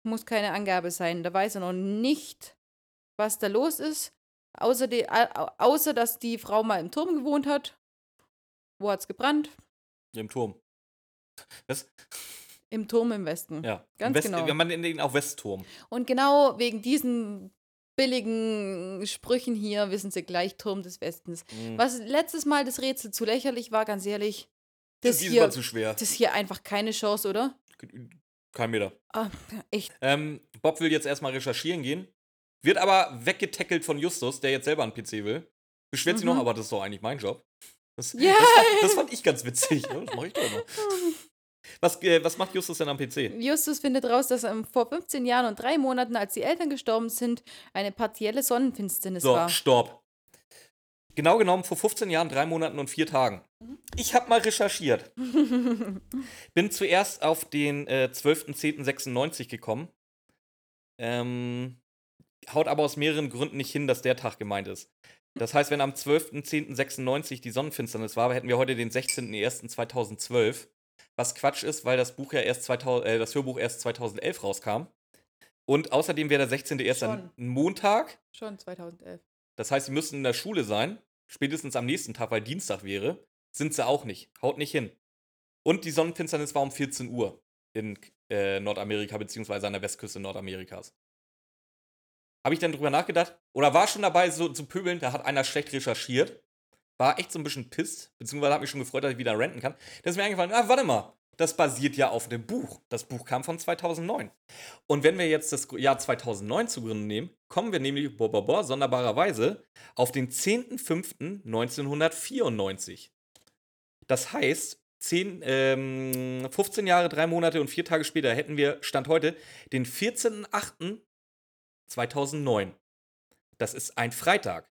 Muss keine Angabe sein. Da weiß er noch nicht, was da los ist. Außer, die, au- außer dass die Frau mal im Turm gewohnt hat. Wo hat's gebrannt? Im Turm. Das, Im Turm im Westen. ja. Ganz West, genau. Man nennt ihn auch Westturm. Und genau wegen diesen billigen Sprüchen hier wissen sie gleich Turm des Westens. Mhm. Was letztes Mal das Rätsel zu lächerlich war, ganz ehrlich, das hier, zu schwer. das hier einfach keine Chance, oder? Kein Meter. Ah, echt. Ähm, Bob will jetzt erstmal recherchieren gehen, wird aber weggetackelt von Justus, der jetzt selber einen PC will. Beschwert sich Mhm. noch, aber das ist doch eigentlich mein Job. Das, Ja. das, fand, das fand ich ganz witzig. Ja, das mache ich doch immer. Was, äh, was macht Justus denn am PC? Justus findet raus, dass ähm, vor 15 Jahren und drei Monaten, als die Eltern gestorben sind, eine partielle Sonnenfinsternis So, war. stopp. Genau genommen vor 15 Jahren, drei Monaten und vier Tagen. Ich habe mal recherchiert. Bin zuerst auf den äh, 12.10.96 gekommen. Ähm, haut aber aus mehreren Gründen nicht hin, dass der Tag gemeint ist. Das heißt, wenn am 12.10.96 die Sonnenfinsternis war, hätten wir heute den 16.01.2012. Was Quatsch ist, weil das Buch ja erst 2000, äh, das Hörbuch erst 2011 rauskam. Und außerdem wäre der 16.01. Schon. ein Montag. Schon 2011. Das heißt, sie müssten in der Schule sein, spätestens am nächsten Tag, weil Dienstag wäre. Sind sie auch nicht. Haut nicht hin. Und die Sonnenfinsternis war um 14 Uhr in äh, Nordamerika, beziehungsweise an der Westküste Nordamerikas. habe ich dann drüber nachgedacht, oder war schon dabei, so zu pöbeln, da hat einer schlecht recherchiert. War echt so ein bisschen pisst, beziehungsweise hat mich schon gefreut, dass ich wieder renten kann. Da ist mir eingefallen, ah, warte mal, das basiert ja auf dem Buch. Das Buch kam von 2009. Und wenn wir jetzt das Jahr 2009 zu Gründe nehmen, kommen wir nämlich, boah, boah, boah, sonderbarerweise, auf den 10.05.1994. Das heißt, 10, ähm, 15 Jahre, 3 Monate und 4 Tage später hätten wir, Stand heute, den 14.08.2009. Das ist ein Freitag.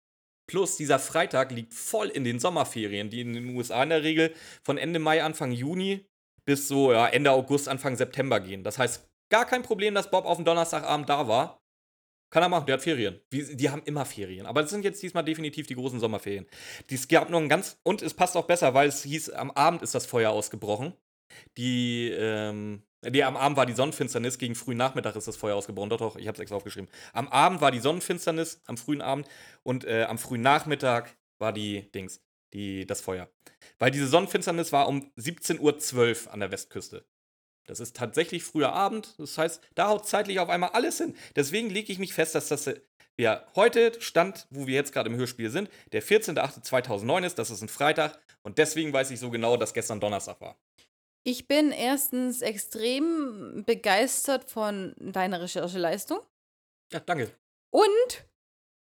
Plus, dieser Freitag liegt voll in den Sommerferien, die in den USA in der Regel von Ende Mai, Anfang Juni bis so ja, Ende August, Anfang September gehen. Das heißt, gar kein Problem, dass Bob auf dem Donnerstagabend da war. Kann er machen, der hat Ferien. Die, die haben immer Ferien. Aber das sind jetzt diesmal definitiv die großen Sommerferien. Es gab nur ein ganz. Und es passt auch besser, weil es hieß, am Abend ist das Feuer ausgebrochen. Die, ähm, die am Abend war die Sonnenfinsternis, gegen frühen Nachmittag ist das Feuer ausgebrochen. Doch, doch, ich habe es extra aufgeschrieben. Am Abend war die Sonnenfinsternis, am frühen Abend. Und äh, am frühen Nachmittag war die Dings, die, das Feuer. Weil diese Sonnenfinsternis war um 17.12 Uhr an der Westküste. Das ist tatsächlich früher Abend. Das heißt, da haut zeitlich auf einmal alles hin. Deswegen lege ich mich fest, dass das ja heute Stand, wo wir jetzt gerade im Hörspiel sind, der 14.08.2009 ist. Das ist ein Freitag. Und deswegen weiß ich so genau, dass gestern Donnerstag war. Ich bin erstens extrem begeistert von deiner Rechercheleistung Ja, danke. und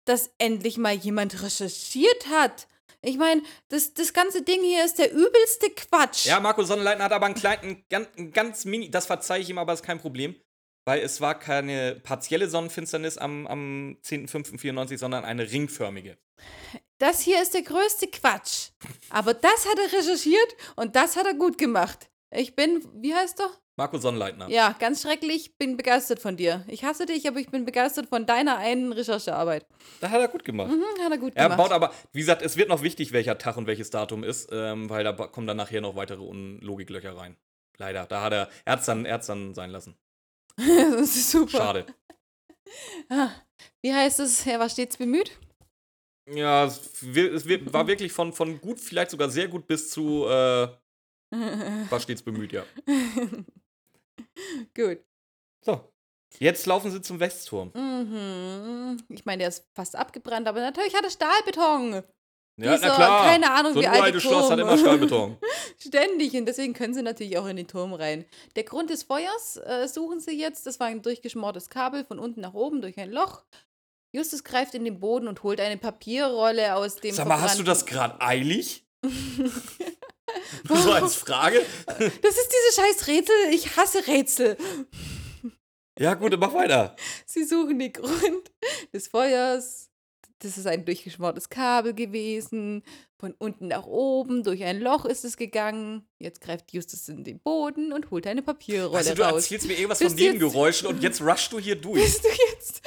dass endlich mal jemand recherchiert hat. Ich meine, das, das ganze Ding hier ist der übelste Quatsch. Ja, Marco Sonnenleitner hat aber einen kleinen, ganz, ganz mini, das verzeihe ich ihm, aber ist kein Problem. Weil es war keine partielle Sonnenfinsternis am, am 10.05.94, sondern eine ringförmige. Das hier ist der größte Quatsch. Aber das hat er recherchiert und das hat er gut gemacht. Ich bin, wie heißt er? Marco Sonnenleitner. Ja, ganz schrecklich, bin begeistert von dir. Ich hasse dich, aber ich bin begeistert von deiner einen Recherchearbeit. Das hat er gut gemacht. Mhm, hat er gut Er gemacht. baut aber, wie gesagt, es wird noch wichtig, welcher Tag und welches Datum ist, ähm, weil da kommen dann nachher noch weitere Unlogiklöcher rein. Leider. Da hat er, er hat's dann, er hat's dann sein lassen. das ist super. Schade. Ah, Wie heißt es? Er war stets bemüht. Ja, es, es war wirklich von, von gut, vielleicht sogar sehr gut bis zu, äh, war stets bemüht, ja. gut. So. Jetzt laufen sie zum Westturm. Mhm. Ich meine, der ist fast abgebrannt, aber natürlich hat er Stahlbeton. Ja, Dieser, na klar. keine Ahnung, so wie ein alt die Schloss hat immer Stahlbeton. Ständig. Und deswegen können sie natürlich auch in den Turm rein. Der Grund des Feuers äh, suchen sie jetzt. Das war ein durchgeschmortes Kabel von unten nach oben durch ein Loch. Justus greift in den Boden und holt eine Papierrolle aus dem. Sag mal, hast du das gerade eilig? so als Frage? Das ist dieses scheiß Rätsel. Ich hasse Rätsel. Ja, gut, dann mach weiter. Sie suchen den Grund des Feuers. Das ist ein durchgeschmortes Kabel gewesen. Von unten nach oben, durch ein Loch ist es gegangen. Jetzt greift Justus in den Boden und holt eine Papierrolle Also, du raus. erzählst mir irgendwas Bist von du Nebengeräuschen und jetzt rushst du hier durch. Bist du jetzt,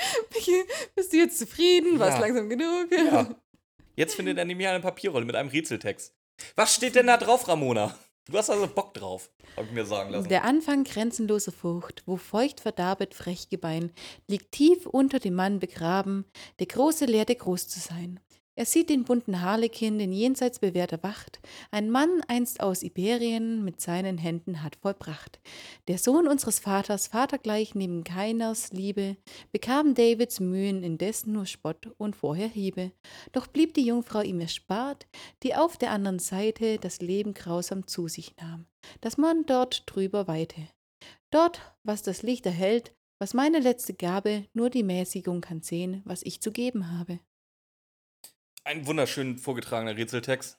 bist du jetzt zufrieden? War es langsam genug? Ja. Jetzt findet er nämlich eine Papierrolle mit einem Rätseltext. Was steht denn da drauf, Ramona? Du hast also Bock drauf, hab ich mir sagen lassen. Der Anfang grenzenloser Furcht, wo feucht verdarbet frech Gebein, liegt tief unter dem Mann begraben, der Große lehrte groß zu sein. Er sieht den bunten Harlekin, den jenseits bewährter Wacht, ein Mann einst aus Iberien mit seinen Händen hat vollbracht. Der Sohn unseres Vaters, vatergleich neben keiners Liebe, bekam Davids Mühen indessen nur Spott und vorher Hiebe. Doch blieb die Jungfrau ihm erspart, die auf der anderen Seite das Leben grausam zu sich nahm dass man dort drüber weite. Dort, was das Licht erhält, was meine letzte Gabe, nur die Mäßigung kann sehen, was ich zu geben habe. Ein wunderschön vorgetragener Rätseltext.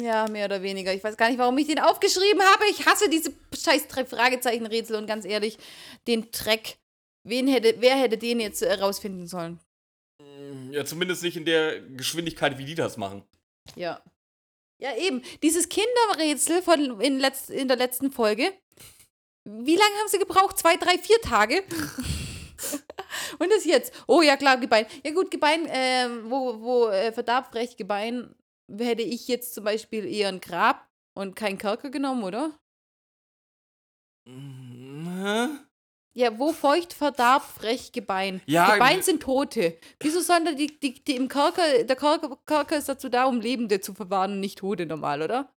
Ja, mehr oder weniger. Ich weiß gar nicht, warum ich den aufgeschrieben habe. Ich hasse diese scheiß drei Fragezeichen-Rätsel und ganz ehrlich, den Dreck. Wen hätte, wer hätte den jetzt herausfinden sollen? Ja, zumindest nicht in der Geschwindigkeit, wie die das machen. Ja. Ja, eben. Dieses Kinderrätsel von in, letz, in der letzten Folge. Wie lange haben sie gebraucht? Zwei, drei, vier Tage? Und das jetzt. Oh ja, klar, Gebein. Ja gut, Gebein, äh, wo, wo äh, verdarb frech Gebein, hätte ich jetzt zum Beispiel eher ein Grab und kein Kerker genommen, oder? Hä? Ja, wo feucht verdarb frech Gebein? Ja, Gebein sind Tote. Wieso sollen da die, die, die im Kerker, der Kerker, Kerker ist dazu da, um Lebende zu verwahren und nicht Tote normal, oder?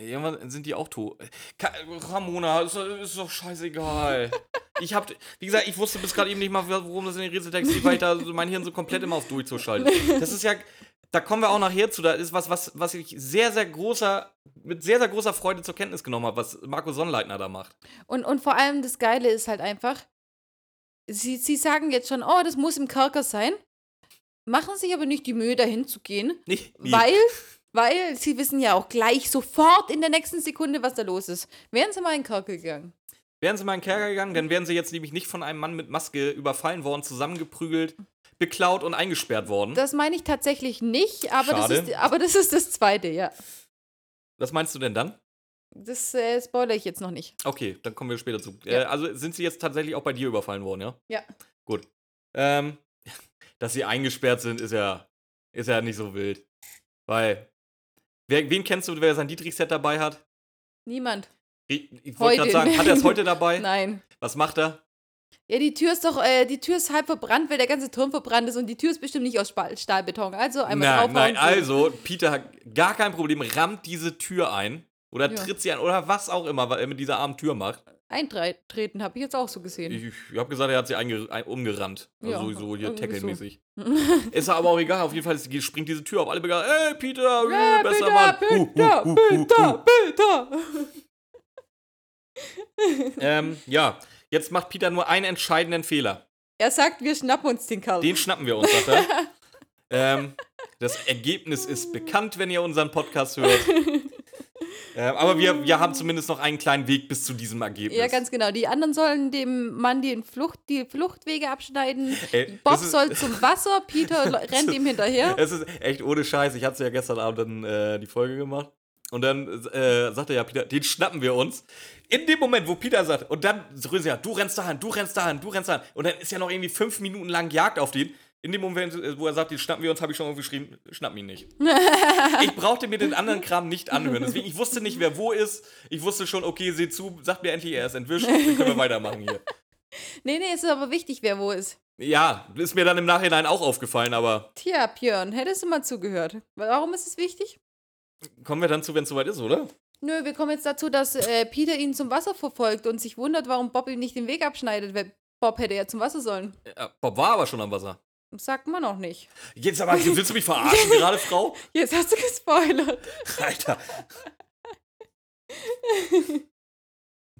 Irgendwann sind die auch tot. Ka Ramona, ist, doch- ist doch scheißegal. Ich hab, wie gesagt, ich wusste bis gerade eben nicht mal, worum das in den Rätseltext geht, weil ich da so mein Hirn so komplett immer auf durchzuschalten. Das ist ja, da kommen wir auch nachher zu, da ist was, was, was ich sehr, sehr großer, mit sehr, sehr großer Freude zur Kenntnis genommen habe, was Marco Sonnleitner da macht. Und, und vor allem das Geile ist halt einfach, sie, sie sagen jetzt schon, oh, das muss im Kerker sein, machen sich aber nicht die Mühe, dahin zu gehen, Nicht, weil, weil sie wissen ja auch gleich sofort in der nächsten Sekunde, was da los ist. Wären sie mal in den Kerker gegangen. Wären sie mal in den Kerker gegangen, dann wären sie jetzt nämlich nicht von einem Mann mit Maske überfallen worden, zusammengeprügelt, beklaut und eingesperrt worden. Das meine ich tatsächlich nicht, aber das, ist, aber das ist das Zweite, ja. Was meinst du denn dann? Das äh, spoilere ich jetzt noch nicht. Okay, dann kommen wir später zu. Ja. Äh, also sind sie jetzt tatsächlich auch bei dir überfallen worden, ja? Ja. Gut. Ähm, dass sie eingesperrt sind, ist ja, ist ja nicht so wild. Weil, wer, wen kennst du, wer sein Dietrich-Set dabei hat? Niemand. Ich, ich wollte gerade sagen, hat er es heute dabei? Nein. Was macht er? Ja, die Tür ist doch, äh, die Tür ist halb verbrannt, weil der ganze Turm verbrannt ist und die Tür ist bestimmt nicht aus Spal- Stahlbeton. Also einmal Nein, nein, also, Peter hat gar kein Problem, rammt diese Tür ein. Oder Ja. tritt sie an, oder was auch immer, was er mit dieser armen Tür macht. Eintreten, habe ich jetzt auch so gesehen. Ich, ich habe gesagt, er hat sie ein, umgerannt. Also Ja, sowieso hier so. tackle-mäßig. Ist aber auch egal, auf jeden Fall springt diese Tür auf. Alle begeistert. Ey, Peter, Ja, äh, besser Peter, Mann. Peter, hu, hu, hu, Peter, Peter. Ähm, ja, jetzt macht Peter nur einen entscheidenden Fehler. Er sagt, wir schnappen uns den Kerl. Den schnappen wir uns, sagt er. ähm, das Ergebnis ist bekannt, wenn ihr unseren Podcast hört. Ähm, aber wir, wir haben zumindest noch einen kleinen Weg bis zu diesem Ergebnis. ja, ganz genau. Die anderen sollen dem Mann die, Flucht, die Fluchtwege abschneiden. Ey, Bob ist- soll zum Wasser, Peter rennt ihm hinterher. Es ist echt ohne Scheiß. Ich hatte ja gestern Abend dann äh, die Folge gemacht. Und dann äh, sagte ja Peter, den schnappen wir uns. In dem Moment, wo Peter sagt, und dann Röse ja, du rennst dahin, du rennst dahin, du rennst dahin. Und dann ist ja noch irgendwie fünf Minuten lang Jagd auf den. In dem Moment, äh, wo er sagt, den schnappen wir uns, habe ich schon geschrieben, schnappen ihn nicht. ich brauchte mir den anderen Kram nicht anhören. Deswegen, ich wusste nicht, wer wo ist. Ich wusste schon, okay, seh zu, sagt mir endlich, er ist entwischt, dann können wir weitermachen hier. Nee, nee, es ist aber wichtig, wer wo ist. Ja, ist mir dann im Nachhinein auch aufgefallen, aber Tja, Björn, hättest du mal zugehört. Warum ist es wichtig? kommen wir dann zu, wenn es soweit ist, oder? Nö, wir kommen jetzt dazu, dass äh, Peter ihn zum Wasser verfolgt und sich wundert, warum Bob ihm nicht den Weg abschneidet, weil Bob hätte ja zum Wasser sollen. Ja, Bob war aber schon am Wasser. Sagt man noch nicht. Jetzt aber, willst du mich verarschen gerade, Frau? Jetzt hast du gespoilert. Alter.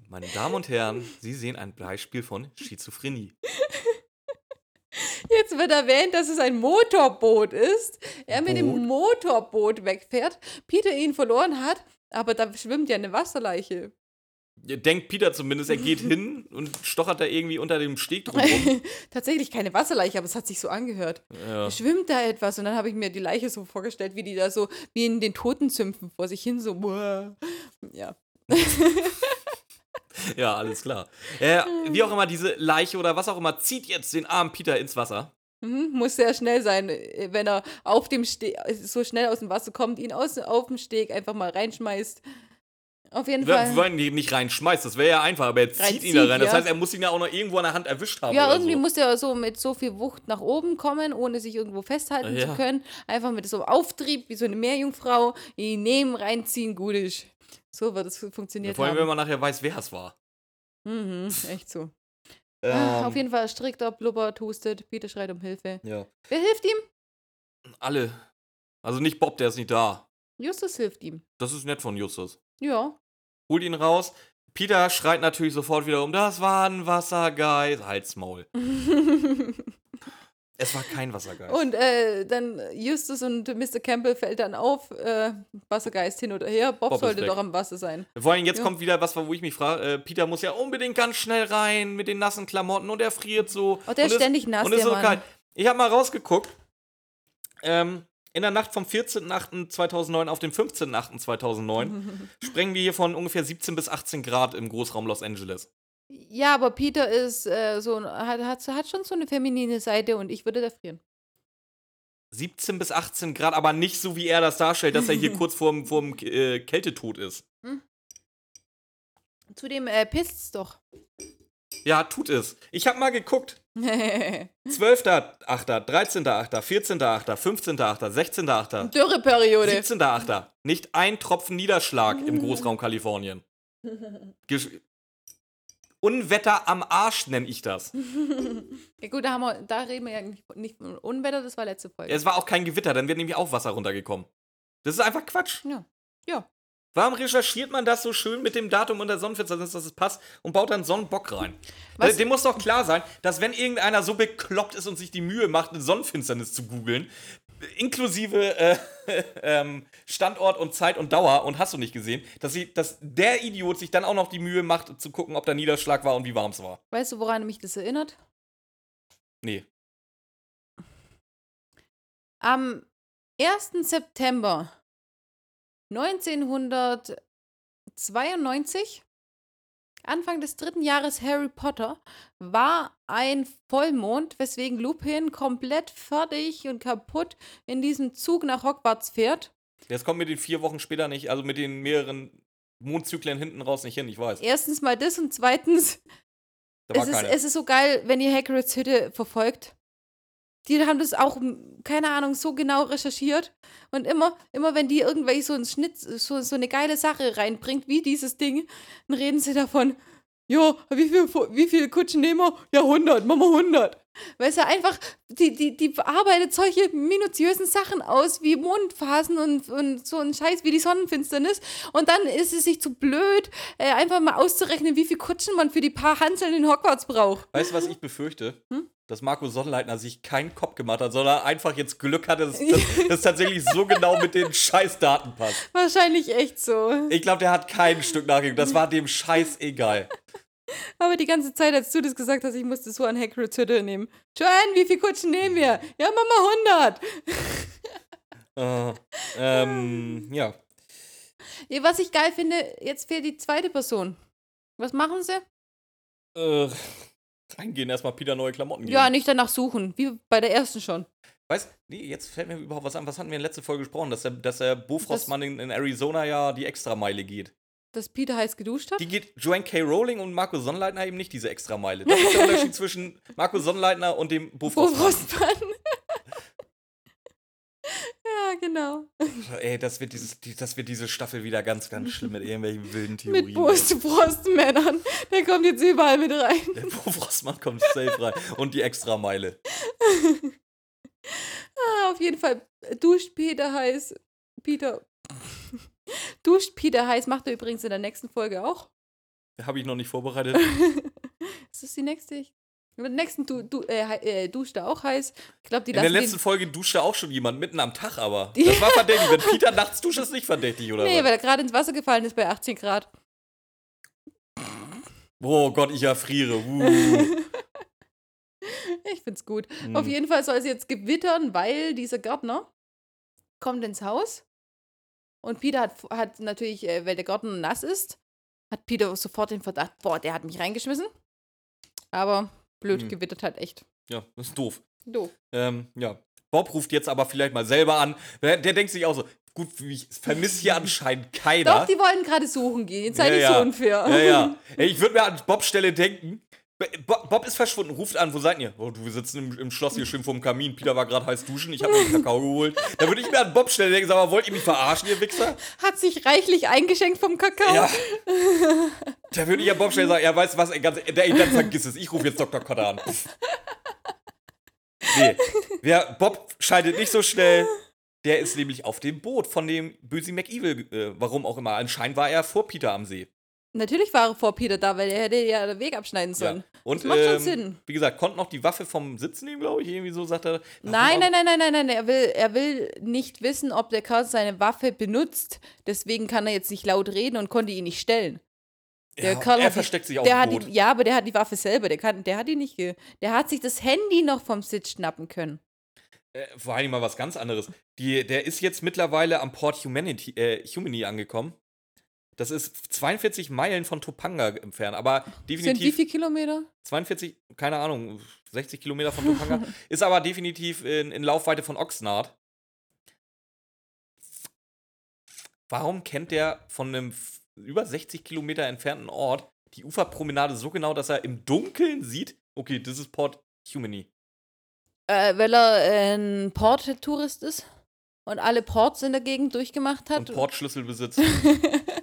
Meine Damen und Herren, Sie sehen ein Beispiel von Schizophrenie. Jetzt wird erwähnt, dass es ein Motorboot ist. Er mit dem Motorboot wegfährt, Peter ihn verloren hat, aber da schwimmt ja eine Wasserleiche. Denkt Peter zumindest, er geht hin und stochert da irgendwie unter dem Steg drum rum. Tatsächlich keine Wasserleiche, aber es hat sich so angehört. Ja. Schwimmt da etwas und dann habe ich mir die Leiche so vorgestellt, wie die da so wie in den Totenzümpfen vor sich hin so. Buah. Ja. ja, alles klar. Äh, wie auch immer, diese Leiche oder was auch immer zieht jetzt den armen Peter ins Wasser. Mhm, muss sehr schnell sein, äh, wenn er auf dem Steg so schnell aus dem Wasser kommt, ihn aus, auf dem Steg einfach mal reinschmeißt. Auf jeden Wir Fall. wollen ihn nicht reinschmeißt, das wäre ja einfach, aber er zieht Reinzieht, ihn da rein. Das ja. heißt, er muss ihn ja auch noch irgendwo an der Hand erwischt haben. Ja, irgendwie so. muss er so mit so viel Wucht nach oben kommen, ohne sich irgendwo festhalten Ja. zu können. Einfach mit so einem Auftrieb, wie so eine Meerjungfrau, ihn nehmen, reinziehen, gut ist. So wird es funktioniert Vor allem, wenn haben. man nachher weiß, wer es war. Mhm, echt so. Ähm, Ah, auf jeden Fall strickt er, blubbert, hustet, Peter schreit um Hilfe. Ja. Wer hilft ihm? Alle. Also nicht Bob, der ist nicht da. Justus hilft ihm. Das ist nett von Justus. Ja. Holt ihn raus. Peter schreit natürlich sofort wieder um, das war ein Wassergeist. Halt's Maul. Es war kein Wassergeist. Und äh, dann Justus und Mr. Campbell fällt dann auf, äh, Wassergeist hin oder her. Bob, Bob sollte doch am Wasser sein. Vor allem jetzt Ja. kommt wieder was, wo ich mich frage, äh, Peter muss ja unbedingt ganz schnell rein mit den nassen Klamotten und er friert so. Oh, der und ist ständig nass, und ist der so Mann. kalt. Ich habe mal rausgeguckt. Ähm, in der Nacht vom 14.08.2009 auf den 15.08.2009 sprengen wir hier von ungefähr 17 bis 18 Grad im Großraum Los Angeles. Ja, aber Peter ist äh, so, hat, hat, hat schon so eine feminine Seite und ich würde da frieren. 17 bis 18 Grad, aber nicht so, wie er das darstellt, dass er hier kurz vorm, vorm äh, Kältetod ist. Zudem äh, pisst's doch. Ja, tut es. Ich habe mal geguckt. 12.8., 13.8., 14.8., 15.8., 16.8., Dürreperiode. 17.8. Nicht ein Tropfen Niederschlag im Großraum Kalifornien. Gesch Unwetter am Arsch nenne ich das. Ja gut, da, haben wir, da reden wir ja nicht, von Unwetter, das war letzte Folge. Es war auch kein Gewitter, dann wäre nämlich auch Wasser runtergekommen. Das ist einfach Quatsch. Ja. Ja. Warum recherchiert man das so schön mit dem Datum und der Sonnenfinsternis, dass es passt und baut dann Sonnenbock rein? Was- Dem muss doch klar sein, dass wenn irgendeiner so bekloppt ist und sich die Mühe macht, eine Sonnenfinsternis zu googeln, inklusive äh, ähm, Standort und Zeit und Dauer und hast du nicht gesehen, dass, sie, dass der Idiot sich dann auch noch die Mühe macht, zu gucken, ob da Niederschlag war und wie warm es war. Weißt du, woran mich das erinnert? Nee. Am 1. September 1992, Anfang des dritten Jahres Harry Potter, war ein Vollmond, weswegen Lupin komplett fertig und kaputt in diesem Zug nach Hogwarts fährt. Das kommt mit den vier Wochen später nicht, also mit den mehreren Mondzyklen hinten raus nicht hin, ich weiß. Erstens mal das und zweitens, es ist, es ist so geil, wenn ihr Hagrids Hütte verfolgt. Die haben das auch, m, keine Ahnung, so genau recherchiert. Und immer, immer wenn die irgendwelche so einen Schnitt, so, so eine geile Sache reinbringt, wie dieses Ding, dann reden sie davon, ja, wie viel, wie viel Kutschen nehmen wir? Ja, 100, machen wir 100. Weil sie einfach, die, die, die bearbeitet solche minutiösen Sachen aus, wie Mondphasen und, und so ein Scheiß wie die Sonnenfinsternis. Und dann ist es sich zu blöd, äh, einfach mal auszurechnen, wie viel Kutschen man für die paar Hanseln in Hogwarts braucht. Weißt du, was ich befürchte? Hm? Dass Marco Sonnleitner sich keinen Kopf gemacht hat, sondern einfach jetzt Glück hatte, dass das tatsächlich so genau mit den Scheißdaten passt. Wahrscheinlich echt so. Ich glaube, der hat kein Stück nachgeguckt. Das war dem Scheiß egal. Aber die ganze Zeit, als du das gesagt hast, ich musste so an Hagrids Hütte nehmen. Joanne, wie viel Kutschen nehmen wir? Ja, Mama, 100. Äh, ähm, ja. Ja, was ich geil finde, jetzt fehlt die zweite Person. Was machen sie? Äh, reingehen, erstmal Peter neue Klamotten geben. Ja, nicht danach suchen, wie bei der ersten schon. Weißt nee, jetzt fällt mir überhaupt was an. Was hatten wir in der letzten Folge gesprochen? Dass der, dass der Bofrostmann in, in Arizona ja die Extrameile geht. Dass Peter heiß geduscht hat? Die geht Joanne K. Rowling und Marco Sonnleitner eben nicht diese Extrameile. Das ist der Unterschied zwischen Marco Sonnleitner und dem Bofrostmann. Bofrostmann. Ja, genau. Ey, das wird, dieses, die, das wird diese Staffel wieder ganz, ganz schlimm mit irgendwelchen wilden Theorien. Mit Brustmännern. Der kommt jetzt überall mit rein. Der Bofrostmann kommt safe rein. Und die Extrameile. Ah, auf jeden Fall duscht Peter heiß. Peter. duscht Peter heiß. Macht er übrigens in der nächsten Folge auch. Habe ich noch nicht vorbereitet. Ist das die nächste? Ich- In der nächsten du, du, äh, äh, duscht er auch heiß. Ich glaube, die In der letzten Folge duschte auch schon jemand mitten am Tag, aber. Das war verdächtig. Wenn Peter nachts duscht, ist nicht verdächtig, oder Nee, was? weil er gerade ins Wasser gefallen ist bei 18 Grad. Oh Gott, ich erfriere. Uh. Ich find's gut. Hm. Auf jeden Fall soll es jetzt gewittern, weil dieser Gärtner kommt ins Haus und Peter hat, hat natürlich, äh, weil der Gärtner nass ist, hat Peter sofort den Verdacht, boah, der hat mich reingeschmissen. Aber blöd, Hm. gewittert halt echt. Ja, das ist doof. Doof. Ähm, ja. Bob ruft jetzt aber vielleicht mal selber an. Der, der denkt sich auch so, gut, ich vermisse hier anscheinend keiner. Doch, die wollten gerade suchen gehen. Jetzt sei Ja, nicht ja. so unfair. Ja, ja. Ich würde mir an Bobs Stelle denken. Bob, Bob ist verschwunden, ruft an, wo seid ihr? Oh, du, wir sitzen im, im Schloss hier schön vorm Kamin. Peter war gerade heiß duschen, ich habe mir einen Kakao geholt. Da würde ich mir an Bobs Stelle denken, sag mal, wollt ihr mich verarschen, ihr Wichser? Hat sich reichlich eingeschenkt vom Kakao. Ja. Da würde ich an Bobs Stelle sagen, ja, weißt du was, ey, ganz, ey, dann vergiss es, ich rufe jetzt Dr. Kotter an. Nee, wer, Bob scheidet nicht so schnell. Der ist nämlich auf dem Boot von dem Böse McEvil, äh, warum auch immer. Anscheinend war er vor Peter am See. Natürlich war vor Peter da, weil er hätte ja den Weg abschneiden sollen. Ja. Und, das macht schon ähm, Sinn. Wie gesagt, konnte noch die Waffe vom Sitz nehmen, glaube ich. Irgendwie so sagt er. Nein, auch- nein, nein, nein, nein, nein. Er will, er will nicht wissen, ob der Kerl seine Waffe benutzt. Deswegen kann er jetzt nicht laut reden und konnte ihn nicht stellen. Der Ja, Kerl er versteckt sich auf Der hat die, ja, aber der hat die Waffe selber. Der, kann, der hat die nicht. Ge der hat sich das Handy noch vom Sitz schnappen können. Äh, vor allem mal was ganz anderes. Die, der ist jetzt mittlerweile am Port Humanity, äh, Humany angekommen. Das ist 42 Meilen von Topanga entfernt, aber Sind wie definitiv viele Kilometer? 42, keine Ahnung, 60 Kilometer von Topanga. ist aber definitiv in, in Laufweite von Oxnard. Warum kennt der von einem über 60 Kilometer entfernten Ort die Uferpromenade so genau, dass er im Dunkeln sieht, okay, das ist Port Humany. Äh, weil er ein Port-Tourist ist und alle Ports in der Gegend durchgemacht hat. Und Portschlüssel besitzt.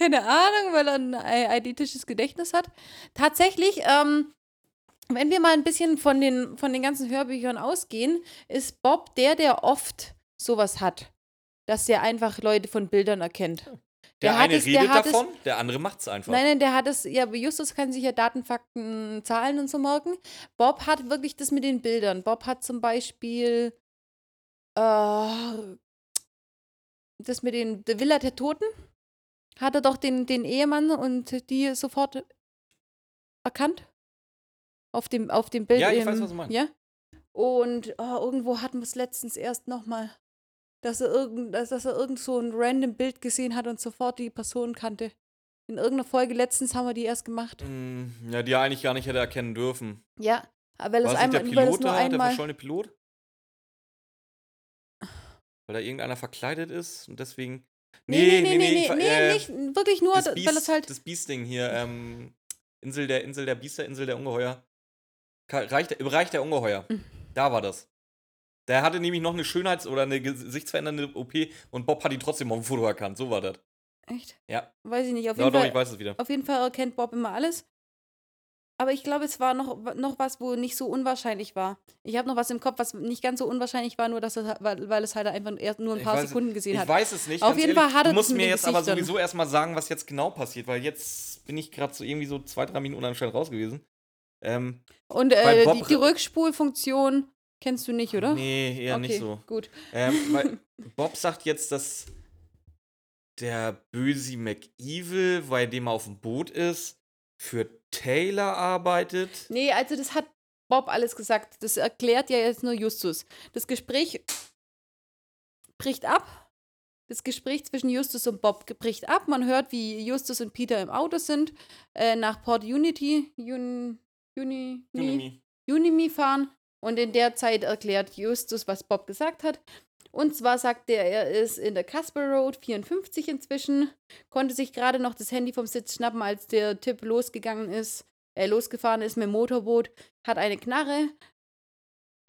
Keine Ahnung, weil er ein eidetisches Gedächtnis hat. Tatsächlich, ähm, wenn wir mal ein bisschen von den, von den ganzen Hörbüchern ausgehen, ist Bob der, der oft sowas hat. Dass er einfach Leute von Bildern erkennt. Der, Der hat eine es- der redet es- davon, der andere macht's einfach. Nein, nein, der hat es, ja, Justus kann sich ja Daten, Fakten, Zahlen und so merken. Bob hat wirklich das mit den Bildern. Bob hat zum Beispiel äh, das mit den der Villa der Toten. Hat er doch den, den Ehemann und die sofort erkannt? Auf dem, auf dem Bild. Ja, ich im- weiß, was du meinst. Ja. Und oh, irgendwo hatten wir es letztens erst nochmal, dass er irgend, dass, dass er irgend so ein random Bild gesehen hat und sofort die Person kannte. In irgendeiner Folge letztens haben wir die erst gemacht. Mm, Ja, die er eigentlich gar nicht hätte erkennen dürfen. Ja, aber weil War der einmal, weil es Pilot nur da, der verschollene Pilot? Weil da irgendeiner verkleidet ist und deswegen. Nee, nee, nee, nee, ich- nee, äh, nicht, wirklich nur, das da- weil es halt. Das Biest-Ding hier, ähm, Insel der, Insel der Biester, Insel der Ungeheuer. Reich der, Im Reich der Ungeheuer. Mhm. Da war das. Der hatte nämlich noch eine Schönheits- oder eine gesichtsverändernde OP und Bob hat ihn trotzdem auf dem Foto erkannt. So war das. Echt? Ja. Weiß ich nicht. Auf Ja, jeden, doch, Fall, ich weiß es wieder. auf jeden Fall erkennt Bob immer alles. Aber ich glaube, es war noch, noch was, wo nicht so unwahrscheinlich war. Ich habe noch was im Kopf, was nicht ganz so unwahrscheinlich war, nur dass er, weil, weil es halt einfach erst nur ein Ich paar weiß- Sekunden gesehen Ich hat. weiß es nicht. Auf jeden ehrlich. Fall hat er Du musst mir jetzt aber sowieso erstmal sagen, was jetzt genau passiert, weil jetzt bin ich gerade so irgendwie so zwei, drei Minuten anscheinend raus gewesen. Ähm, Und Weil äh, die, die Rückspulfunktion kennst du nicht, oder? nee, eher okay, nicht so. Gut. Ähm, weil Bob sagt jetzt, dass der böse McEvil, bei dem er auf dem Boot ist, für Taylor arbeitet. Nee, also das hat Bob alles gesagt. Das erklärt ja jetzt nur Justus. Das Gespräch bricht ab. Das Gespräch zwischen Justus und Bob bricht ab. Man hört, wie Justus und Peter im Auto sind, äh, nach Port Unity, Un, Uni, Uni, Unimi. Unimi fahren. Und in der Zeit erklärt Justus, was Bob gesagt hat. Und zwar sagt er, er ist in der Casper Road 54 inzwischen, konnte sich gerade noch das Handy vom Sitz schnappen, als der Typ losgegangen ist, äh, losgefahren ist mit dem Motorboot, hat eine Knarre.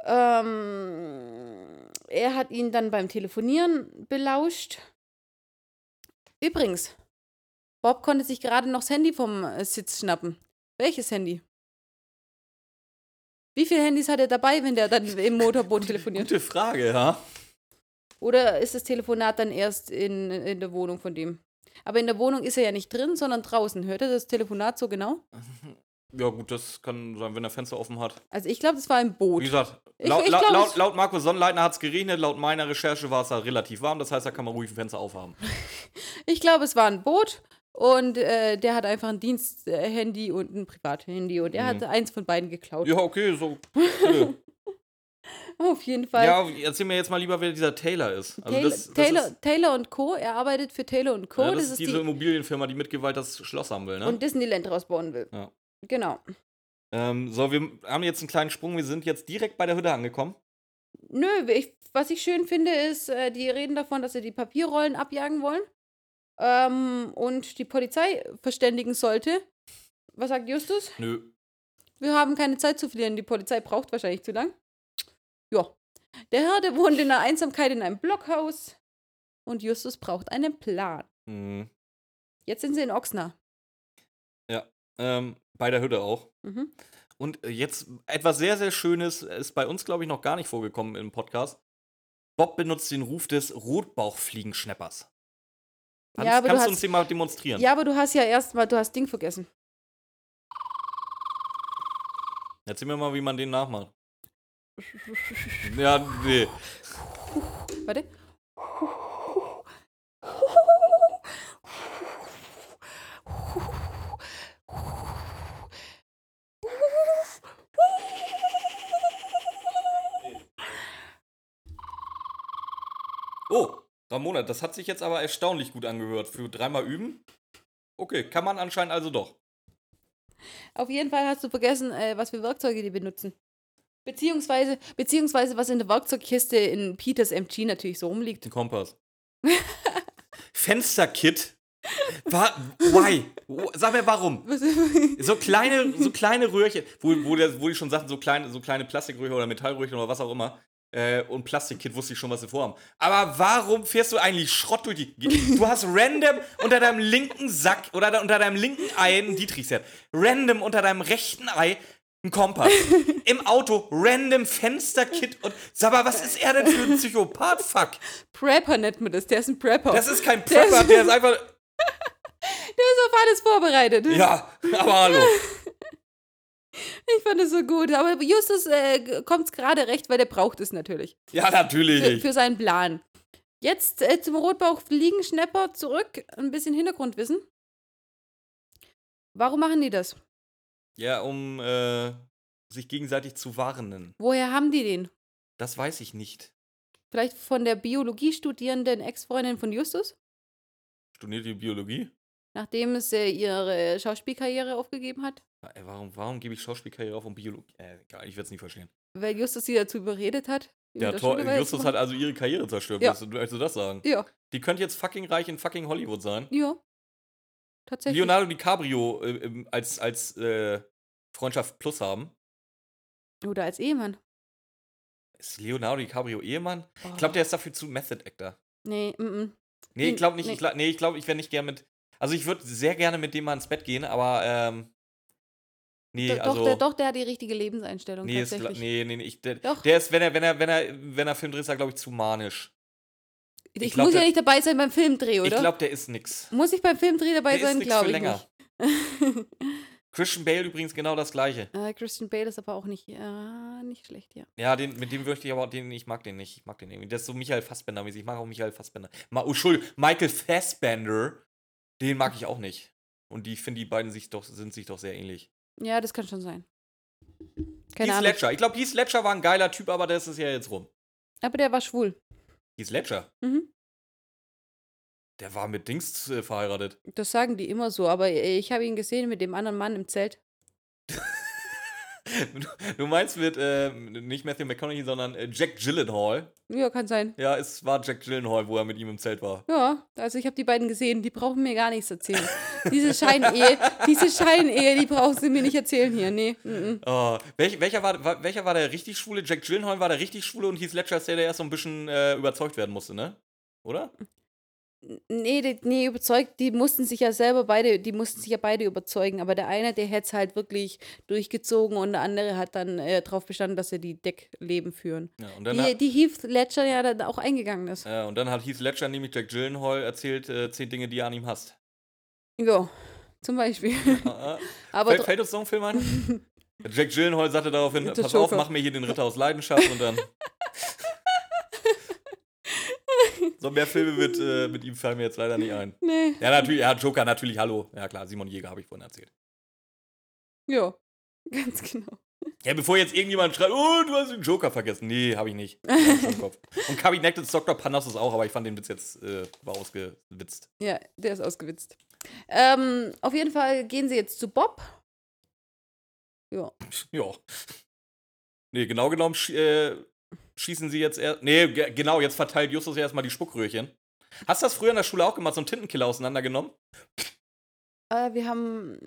Ähm, er hat ihn dann beim Telefonieren belauscht. Übrigens, Bob konnte sich gerade noch das Handy vom äh, Sitz schnappen. Welches Handy? Wie viele Handys hat er dabei, wenn der dann im Motorboot telefoniert? Gute Frage, ja. Oder ist das Telefonat dann erst in, in der Wohnung von dem? Aber in der Wohnung ist er ja nicht drin, sondern draußen. Hört er das Telefonat so genau? Ja, gut, das kann sein, wenn er Fenster offen hat. Also ich glaube, das war im Boot. Wie gesagt, Ich- laut, ich laut, glaub, laut, es- laut Marco Sonnleitner hat es geregnet, laut meiner Recherche war es da relativ warm, das heißt, da kann man ruhig ein Fenster aufhaben. Ich glaube, es war ein Boot und äh, der hat einfach ein Diensthandy und ein Privathandy und er Mhm. hat eins von beiden geklaut. Ja, okay, so. bitte. Auf jeden Fall. ja, erzähl mir jetzt mal lieber, wer dieser Taylor ist. Also Taylor, das, das Taylor, ist, Taylor und Co. Er arbeitet für Taylor und Co. ja, das, das ist diese die Immobilienfirma, die mit Gewalt das Schloss haben will, ne? und Disneyland rausbauen will. Ja. Genau. Ähm, so, wir haben jetzt einen kleinen Sprung. Wir sind jetzt direkt bei der Hütte angekommen. Nö, ich, was ich schön finde, ist, äh, die reden davon, dass sie die Papierrollen abjagen wollen ähm, und die Polizei verständigen sollte. Was sagt Justus? Nö. Wir haben keine Zeit zu verlieren. Die Polizei braucht wahrscheinlich zu lang. Ja. Der der wohnt in der Einsamkeit in einem Blockhaus. Und Justus braucht einen Plan. Hm. Jetzt sind sie in Oxnard. Ähm, bei der Hütte auch. Mhm. Und äh, jetzt etwas sehr, sehr Schönes ist bei uns, glaube ich, noch gar nicht vorgekommen im Podcast. Bob benutzt den Ruf des Rotbauchfliegenschnappers. Kannst, Ja, aber du kannst du hast- uns den mal demonstrieren? Ja, aber du hast ja erstmal, du hast Ding vergessen. Erzähl mir mal, wie man den nachmacht. Ja, nee. Warte. Oh, Ramona, das hat sich jetzt aber erstaunlich gut angehört. Für dreimal üben? Okay, kann man anscheinend also doch. Auf jeden Fall hast du vergessen, äh, was für Werkzeuge die benutzen. Beziehungsweise, beziehungsweise was in der Werkzeugkiste in Peters MG natürlich so rumliegt. Den Kompass. Fensterkit. Wa why? Sag mir warum. So kleine, so kleine Röhrchen, wo, wo, der, wo die schon sagten, so kleine, so kleine Plastikröhrchen oder Metallröhrchen oder was auch immer. Äh, und Plastikkit wusste ich schon, was sie vorhaben. Aber warum fährst du eigentlich Schrott durch die. Du hast random unter deinem linken Sack oder unter deinem linken Ei ein Dietrichset. Random unter deinem rechten Ei ein Kompass. Im Auto random Fensterkit und. Sag mal, was ist er denn für ein Psychopath? Fuck. Prepper nennt man das. Der ist ein Prepper. Das ist kein Der Prepper, ist- der ist einfach. der ist auf alles vorbereitet. Ja, aber hallo. Ich fand es so gut. Aber Justus äh, kommt es gerade recht, weil der braucht es natürlich. Ja, Für, natürlich. für seinen Plan. Jetzt äh, zum Rotbauch Fliegenschnepper zurück. Ein bisschen Hintergrundwissen. Warum machen die das? Ja, um äh, sich gegenseitig zu warnen. Woher haben die den? Das weiß ich nicht. Vielleicht von der Biologie studierenden Ex-Freundin von Justus? Studiert die Biologie? Nachdem sie ihre Schauspielkarriere aufgegeben hat? Ey, warum, warum gebe ich Schauspielkarriere auf und Biologie? Äh, egal, ich werde es nie verstehen. Weil Justus sie dazu überredet hat? Ja, Tor? Justus hat also ihre Karriere zerstört. Ja. Willst, du, willst du das sagen? Ja, Die könnte jetzt fucking reich in fucking Hollywood sein. ja. Tatsächlich. Leonardo DiCaprio äh, ähm, als, als äh, Freundschaft Plus haben. Oder als Ehemann. Ist Leonardo DiCaprio Ehemann? Oh. Ich glaube, der ist dafür zu Method Actor. Nee, mm, mm. Nee, ich glaube nicht. Nee. Ich glaub, nee, ich glaube, ich wäre nicht gern mit. Also, ich würde sehr gerne mit dem mal ins Bett gehen, aber. Ähm, nee, Do- also. doch, der, doch, der hat die richtige Lebenseinstellung Nee, ist, tatsächlich. nee, nee, nee, ich, der, Doch. der ist, wenn er, wenn er, wenn er, wenn er Film dreht, ist er, glaube ich, zu manisch. Ich ich glaub, muss ja der- nicht dabei sein beim Filmdreh, oder? Ich glaube, der ist nix. muss ich beim Filmdreh dabei Der sein? Glaube ich länger. nicht. Christian Bale übrigens genau das gleiche. äh, Christian Bale ist aber auch nicht, äh, nicht schlecht, ja. Ja, den, mit dem möchte ich aber, den, ich mag den nicht. Ich mag den irgendwie. Der ist so Michael Fassbender-mäßig. Ich mag auch Michael Fassbender. Ma, oh, Entschuldigung, Michael Fassbender, den mag ich auch nicht. Und die, ich finde, die beiden sich doch, sind sich doch sehr ähnlich. Ja, das kann schon sein. Keine Heath Ahnung. Ledger. Ich glaube, Heath Ledger war ein geiler Typ, aber das ist ja jetzt rum. Aber der war schwul. Heath Ledger, Mhm. der war mit Dings äh, verheiratet. Das sagen die immer so, aber äh, ich habe ihn gesehen mit dem anderen Mann im Zelt. Du, meinst mit, äh, nicht Matthew McConaughey, sondern äh, Jack Gyllenhaal. Ja, kann sein. Ja, es war Jack Gyllenhaal, wo er mit ihm im Zelt war. Ja, also ich habe die beiden gesehen, die brauchen mir gar nichts erzählen. diese Scheinehe, diese Scheinehe, die brauchen sie mir nicht erzählen hier. Nee. Mm -mm. Oh, welch, welcher, war, war, welcher war der richtig schwule? Jack Gyllenhaal war der richtig schwule und Heath Ledger der erst so ein bisschen äh, überzeugt werden musste, ne? Oder? Nee, die, nee, überzeugt, die mussten sich ja selber beide, die mussten sich ja beide überzeugen, aber der eine, der hätte es halt wirklich durchgezogen und der andere hat dann äh, darauf bestanden, dass sie die Deckleben führen. Ja, und dann, Die, hat, die Heath Ledger ja dann auch eingegangen ist. äh, und dann hat Heath Ledger nämlich Jack Gyllenhaal erzählt, äh, zehn Dinge, die er an ihm hasst. Ja, zum Beispiel. Ah, ah. aber fällt, fällt uns so ein Film ein? Jack Gyllenhaal sagte daraufhin, pass auf, Joker. mach mir hier den Ritter aus Leidenschaft und dann... so mehr Filme mit, äh, mit ihm fallen mir jetzt leider nicht ein. nee. Ja, natürlich, ja, Joker, natürlich, hallo. Ja klar, Simon Jäger habe ich vorhin erzählt. Ja, ganz genau. Ja, bevor jetzt irgendjemand schreibt, oh, du hast den Joker vergessen. Nee, habe ich nicht. Hab ich im Kopf. Und Kabinett des Dr. Panassus auch, aber ich fand den Witz jetzt äh, war ausgewitzt. Ja, der ist ausgewitzt. Ähm, auf jeden Fall gehen sie jetzt zu Bob. Ja. Ja. Nee, genau genommen äh, schießen sie jetzt erst. Nee, ge genau, jetzt verteilt Justus erstmal die Spuckröhrchen. Hast du das früher in der Schule auch gemacht, so einen Tintenkiller auseinandergenommen? Äh, wir haben.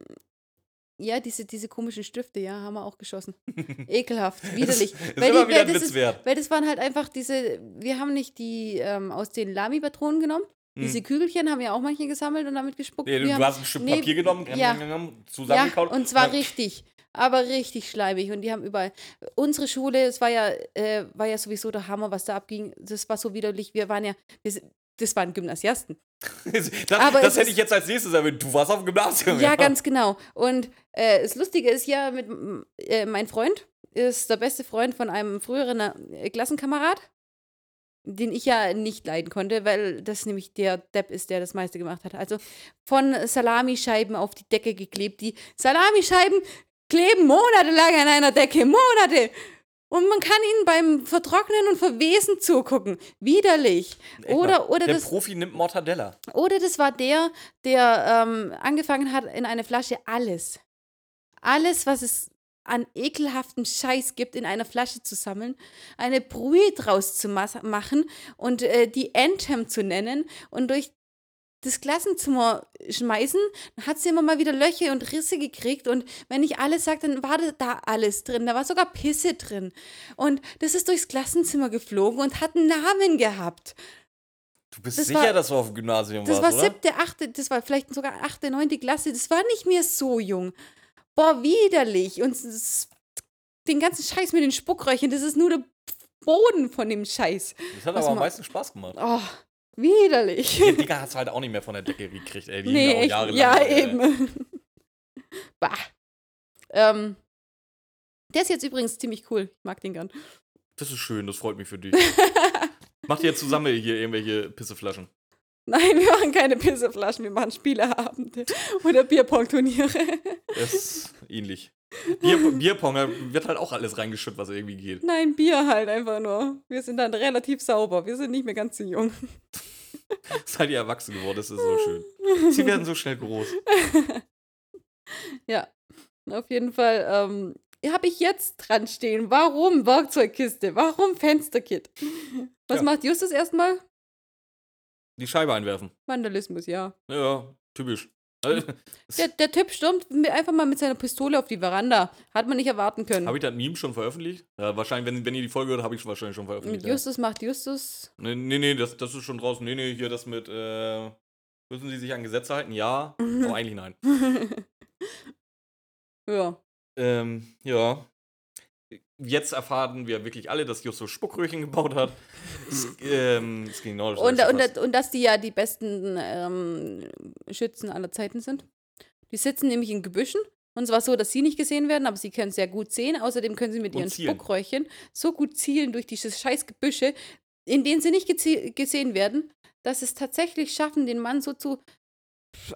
Ja, diese, diese komischen Stifte, ja, haben wir auch geschossen. Ekelhaft, widerlich. Das ist Weil immer die- wieder ein das Witz ist- wert. Weil das waren halt einfach diese. Wir haben nicht die ähm, aus den Lami-Patronen genommen. Diese Hm. Kügelchen haben ja auch manche gesammelt und damit gespuckt. Nee, du, haben, hast ein Stück nee, Papier genommen, ja. Ja, zusammengekaut. und zwar richtig. Aber richtig schleimig. Und die haben überall. Unsere Schule, es war ja, äh, war ja sowieso der Hammer, was da abging. Das war so widerlich. Wir waren ja. Wir, das waren Gymnasiasten. das Aber das hätte ich jetzt als nächstes erwähnt. Du warst auf dem Gymnasium. Ja, ganz genau. Und äh, das Lustige ist ja, mit, äh, mein Freund ist der beste Freund von einem früheren äh, Klassenkamerad, den ich ja nicht leiden konnte, weil das nämlich der Depp ist, der das meiste gemacht hat. Also von Salamischeiben auf die Decke geklebt. Die Salamischeiben kleben monatelang an einer Decke. Monate! Und man kann ihnen beim Vertrocknen und Verwesen zugucken. Widerlich. Echt mal. Oder, oder Der das. Profi nimmt Mortadella. Oder das war der, der ähm, angefangen hat, in eine Flasche alles, alles, was es an ekelhaftem Scheiß gibt, in einer Flasche zu sammeln, eine Brühe draus zu machen und äh, die Anthem zu nennen und durch das Klassenzimmer schmeißen, dann hat sie immer mal wieder Löcher und Risse gekriegt und wenn ich alles sage, dann war da- alles drin. Da war sogar Pisse drin. Und das ist durchs Klassenzimmer geflogen und hat einen Namen gehabt. Du bist Das sicher, war- dass du auf dem Gymnasium Das war oder? siebte, achte, das war vielleicht sogar achte, neunte Klasse. Das war nicht mehr so jung. Boah, widerlich. Und den ganzen Scheiß mit den Spuckröchen, das ist nur der Boden von dem Scheiß. Das hat aber am meisten Spaß gemacht. Oh, widerlich. Die Dinger hast du halt auch nicht mehr von der Decke gekriegt, ey. Die nee, auch echt, jahrelang. ja, ey. eben. bah. Ähm, der ist jetzt übrigens ziemlich cool. Ich mag den gern. Das ist schön, das freut mich für dich. Macht ihr jetzt zusammen hier irgendwelche Pisseflaschen? Nein, wir machen keine Pisseflaschen, wir machen Spieleabende oder Bierpong-Turniere. Das ist ähnlich. Bier, Bierpong, da wird halt auch alles reingeschüttet, was irgendwie geht. Nein, Bier halt einfach nur. Wir sind dann relativ sauber. Wir sind nicht mehr ganz so jung. Seid ihr erwachsen geworden, das ist so schön. Sie werden so schnell groß. Ja, auf jeden Fall ähm, habe ich jetzt dran stehen. Warum Werkzeugkiste? Warum Fensterkit? Was Ja. macht Justus erstmal? Die Scheibe einwerfen. Vandalismus, ja. Ja, typisch. Also, Der, der Typ stürmt mit- einfach mal mit seiner Pistole auf die Veranda. Hat man nicht erwarten können. Habe ich das Meme schon veröffentlicht? Ja, wahrscheinlich, wenn, wenn ihr die Folge hört, habe ich es wahrscheinlich schon mit veröffentlicht. Ja. Justus macht Justus. Nee, nee, nee das, das ist schon draußen. Nee, nee, hier das mit, äh, müssen sie sich an Gesetze halten? Ja, aber eigentlich nein. ja. Ähm, ja. Jetzt erfahren wir wirklich alle, dass Justus Spuckröhrchen gebaut hat. Ähm, ging genau Und, und, fast. und dass die ja die besten ähm, Schützen aller Zeiten sind. Die sitzen nämlich in Gebüschen. Und zwar so, dass sie nicht gesehen werden, aber sie können sehr gut sehen. Außerdem können sie mit Und ihren zielen. Spuckröhrchen so gut zielen durch diese scheiß Gebüsche, in denen sie nicht gesehen werden, dass es tatsächlich schaffen, den Mann so zu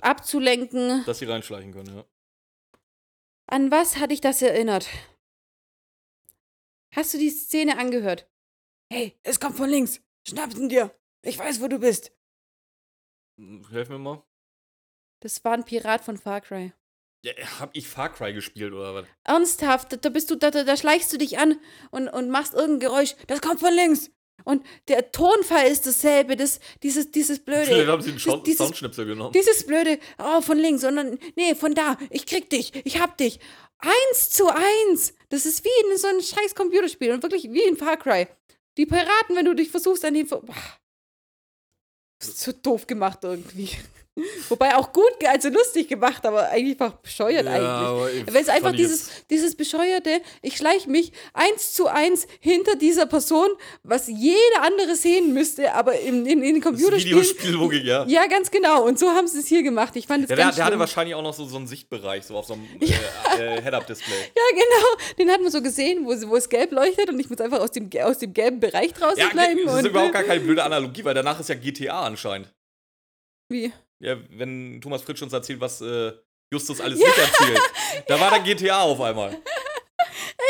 abzulenken. dass sie reinschleichen können, ja. An was hat dich das erinnert? Hast du die Szene angehört? Hey, es kommt von links. Schnapp ihn dir. Ich weiß, wo du bist. Helf mir mal. Das war ein Pirat von Far Cry. Ja, hab ich Far Cry gespielt oder was? Ernsthaft, da- bist du, da, da, da schleichst du dich an und, und machst irgendein Geräusch. Das kommt von links. Und der Tonfall ist dasselbe. Das, dieses, dieses Vielleicht blöde. haben sie einen Schau- dieses- Soundschnipsel genommen. Dieses blöde, oh, von links, sondern, nee, von da. Ich krieg dich. Ich hab dich. Eins zu eins. Das ist wie in so einem scheiß Computerspiel und wirklich wie in Far Cry. Die Piraten, wenn du dich versuchst an den. Boah. Das ist so doof gemacht irgendwie. Wobei auch gut, also lustig gemacht, aber eigentlich einfach bescheuert eigentlich. aber ich Weil es einfach dieses, dieses bescheuerte, ich schleiche mich eins zu eins hinter dieser Person, was jeder andere sehen müsste, aber in, in, in Computerspielen. Videospiellogik, ja. Ja, ganz genau. Und so haben sie es hier gemacht. Ich fand es Ja, der, ganz der hatte schlimm. wahrscheinlich auch noch so, so einen Sichtbereich, so auf so einem äh, äh, Head-Up-Display. Ja, genau. Den hat man so gesehen, wo, wo es gelb leuchtet und ich muss einfach aus dem, aus dem gelben Bereich draußen Ja, bleiben. das ist äh, überhaupt gar keine blöde Analogie, weil danach ist ja GTA anscheinend. Wie? Ja, wenn Thomas Fritsch uns erzählt, was äh, Justus alles nicht erzählt. Da war dann GTA auf einmal.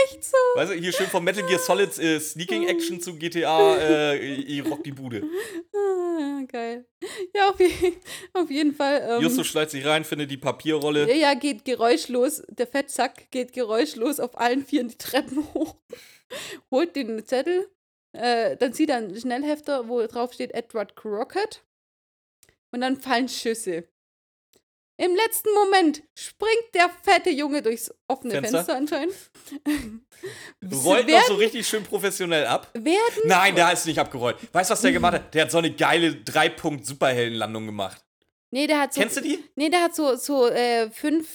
Echt so. Weißt du, hier schön von Metal Gear Solid äh, Sneaking Action zu GTA, äh, ich rock die Bude. Ah, geil. Ja, auf, je auf jeden Fall. Ähm, Justus schleicht sich rein, findet die Papierrolle. ja, ja, geht geräuschlos. Der Fettsack geht geräuschlos auf allen Vieren die Treppen hoch. Holt den Zettel. Äh, dann sieht er einen Schnellhefter, wo drauf steht Edward Crockett. Und dann fallen Schüsse. Im letzten Moment springt der fette Junge durchs offene Fenster? Fenster, anscheinend. Rollt noch so richtig schön professionell ab. werden Nein, der ist nicht abgerollt. Weißt du, was der gemacht hat? Der hat so eine geile Drei-Punkt-Superheldenlandung gemacht. Nee, der hat so. Kennst du die? Nee, der hat so, so äh, fünf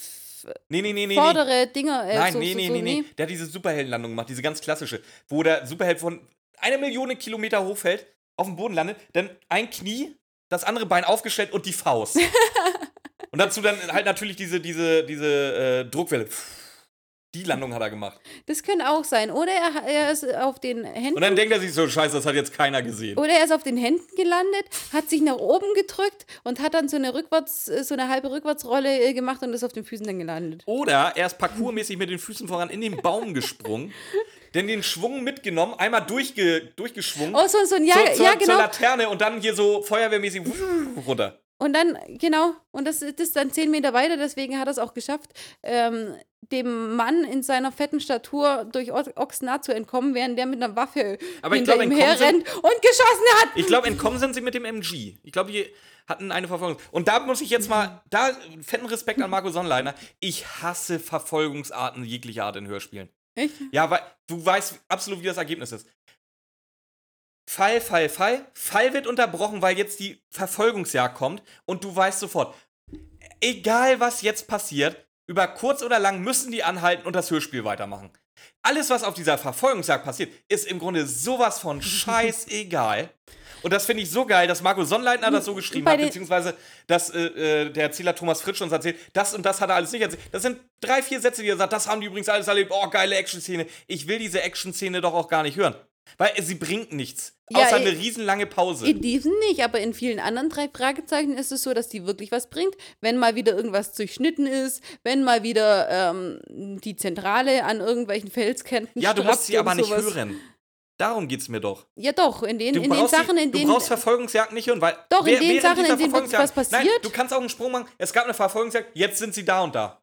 Nee, nee, nee, nee. nee. vordere Dinger. Äh, Nein, so, nee, so, nee, so, nee, nee. Der hat diese Superheldenlandung gemacht, diese ganz klassische, wo der Superheld von einer Million Kilometer hochfällt, auf dem Boden landet, dann ein Knie, das andere Bein aufgestellt und die Faust. und dazu dann halt natürlich diese, diese, diese äh, Druckwelle. Die Landung hat er gemacht. Das könnte auch sein. Oder er, er ist auf den Händen. Und dann denkt er sich so, scheiße, das hat jetzt keiner gesehen. oder er ist auf den Händen gelandet, hat sich nach oben gedrückt und hat dann so eine rückwärts, so eine halbe Rückwärtsrolle äh, gemacht und ist auf den Füßen dann gelandet. Oder er ist parkourmäßig mit den Füßen voran in den Baum gesprungen, denn den Schwung mitgenommen, einmal durchge, durchgeschwungen Oh, so, so ein Ja, zur, zur, ja, zur genau. Laterne und dann hier so feuerwehrmäßig runter. Und dann, genau, und das, das ist dann zehn Meter weiter, deswegen hat er es auch geschafft, ähm, dem Mann in seiner fetten Statur durch O- Oxnard zu entkommen, während der mit einer Waffe Aber hinter glaub, ihm sind- herrennt und geschossen hat. Ich glaube, entkommen sind sie mit dem MG. Ich glaube, die hatten eine Verfolgung. Und da muss ich jetzt mal, da fetten Respekt an Marco Sonnleitner. Ich hasse Verfolgungsarten jeglicher Art in Hörspielen. Echt? Ja, weil du weißt absolut, wie das Ergebnis ist. Fall, Fall, Fall. Fall wird unterbrochen, weil jetzt die Verfolgungsjagd kommt und du weißt sofort, egal was jetzt passiert, über kurz oder lang müssen die anhalten und das Hörspiel weitermachen. Alles, was auf dieser Verfolgungsjagd passiert, ist im Grunde sowas von scheißegal. Und das finde ich so geil, dass Marco Sonnleitner das so geschrieben Bei hat, beziehungsweise dass äh, äh, der Erzähler Thomas Fritsch uns erzählt, das und das hat er alles nicht erzählt. Das sind drei, vier Sätze, die er sagt, das haben die übrigens alles erlebt. Oh, geile Action-Szene. Ich will diese Action-Szene doch auch gar nicht hören. Weil sie bringt nichts. Ja, außer eine riesenlange Pause. In diesem nicht, aber in vielen anderen drei Fragezeichen ist es so, dass die wirklich was bringt. Wenn mal wieder irgendwas durchschnitten ist, wenn mal wieder ähm, die Zentrale an irgendwelchen Felskanten ja, du musst sie aber nicht sowas. hören. Darum geht's mir doch. Ja, doch, in den, Du in den Sachen, in du denen. brauchst Verfolgungsjagd nicht hören, weil. Doch, in den Sachen, in denen was Verfolgungsjagd- Nein, passiert. du kannst auch einen Sprung machen. Es gab eine Verfolgungsjagd, jetzt sind sie da und da.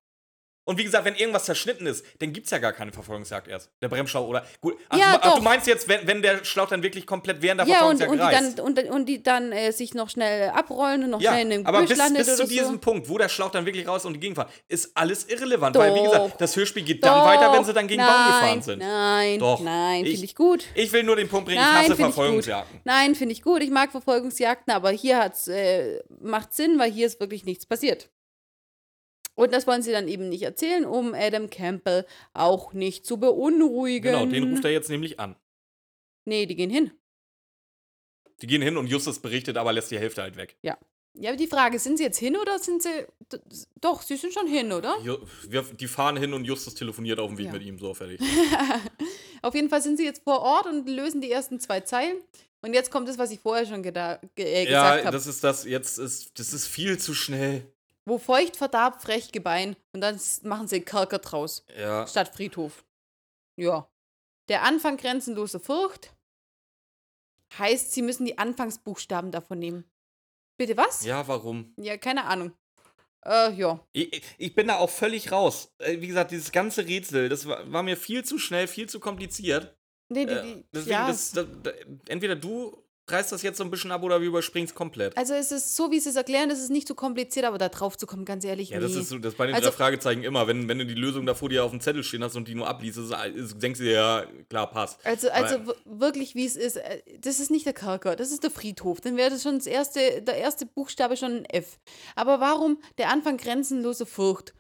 Und wie gesagt, wenn irgendwas zerschnitten ist, dann gibt's ja gar keine Verfolgungsjagd erst. Der Bremsschlauch oder. Gut, ach, Ja, du, ach, du doch. meinst jetzt, wenn, wenn der Schlauch dann wirklich komplett während der ja, und, Verfolgungsjagd und die reißt. dann, und, und die dann äh, sich noch schnell abrollen und noch Ja, schnell in einem aber bis, bis zu diesem so. Punkt, wo der Schlauch dann wirklich raus und die Gegenfahrt, ist alles irrelevant. Weil, wie Doch. gesagt, das Hörspiel geht dann weiter, wenn sie dann gegen nein, Baum gefahren sind. Nein, Doch. nein, Ich- finde ich gut. Ich will nur den Punkt bringen, ich Nein, hasse ich gut. Verfolgungsjagden. Nein, finde ich gut. Ich mag Verfolgungsjagden, aber hier hat's, äh, macht Sinn, weil hier ist wirklich nichts passiert. Und das wollen sie dann eben nicht erzählen, um Adam Campbell auch nicht zu beunruhigen. Genau, den ruft er jetzt nämlich an. Nee, die gehen hin. Die gehen hin und Justus berichtet, aber lässt die Hälfte halt weg. Ja, aber die Frage, sind sie jetzt hin oder sind sie. Doch, sie sind schon hin, oder? Wir, die fahren hin und Justus telefoniert auf dem Weg Ja. mit ihm, so fertig. Auf jeden Fall sind sie jetzt vor Ort und lösen die ersten zwei Zeilen. Und jetzt kommt das, was ich vorher schon ge äh, gesagt ja, habe. das ist das, jetzt ist, das ist viel zu schnell. Wo feucht verdarb, frech Gebein. Und dann machen sie Kerker draus. Ja. Statt Friedhof. Ja. Der Anfang grenzenlose Furcht heißt, sie müssen die Anfangsbuchstaben davon nehmen. Bitte was? Ja, warum? Ja, keine Ahnung. Äh, ja. Ich, ich bin da auch völlig raus. Äh, Wie gesagt, dieses ganze Rätsel, das war, war mir viel zu schnell, viel zu kompliziert. Nee, die, Äh, die, deswegen, ja. das, da, da, entweder du reißt das jetzt so ein bisschen ab oder wir überspringen es komplett. also es ist so, wie sie es erklären, es ist nicht so kompliziert, aber da drauf zu kommen, ganz ehrlich, Ja, das nee. ist so, das ist bei den Also- drei Fragezeichen immer. Wenn, wenn du die Lösung da vor dir auf dem Zettel stehen hast und die nur abliest, ist, ist, denkst du dir, ja, klar, passt. Also, also wirklich, wie es ist, äh, das ist nicht der Kerker, das ist der Friedhof. Dann wäre das schon das erste, der erste Buchstabe schon ein F. Aber warum der Anfang grenzenlose Furcht?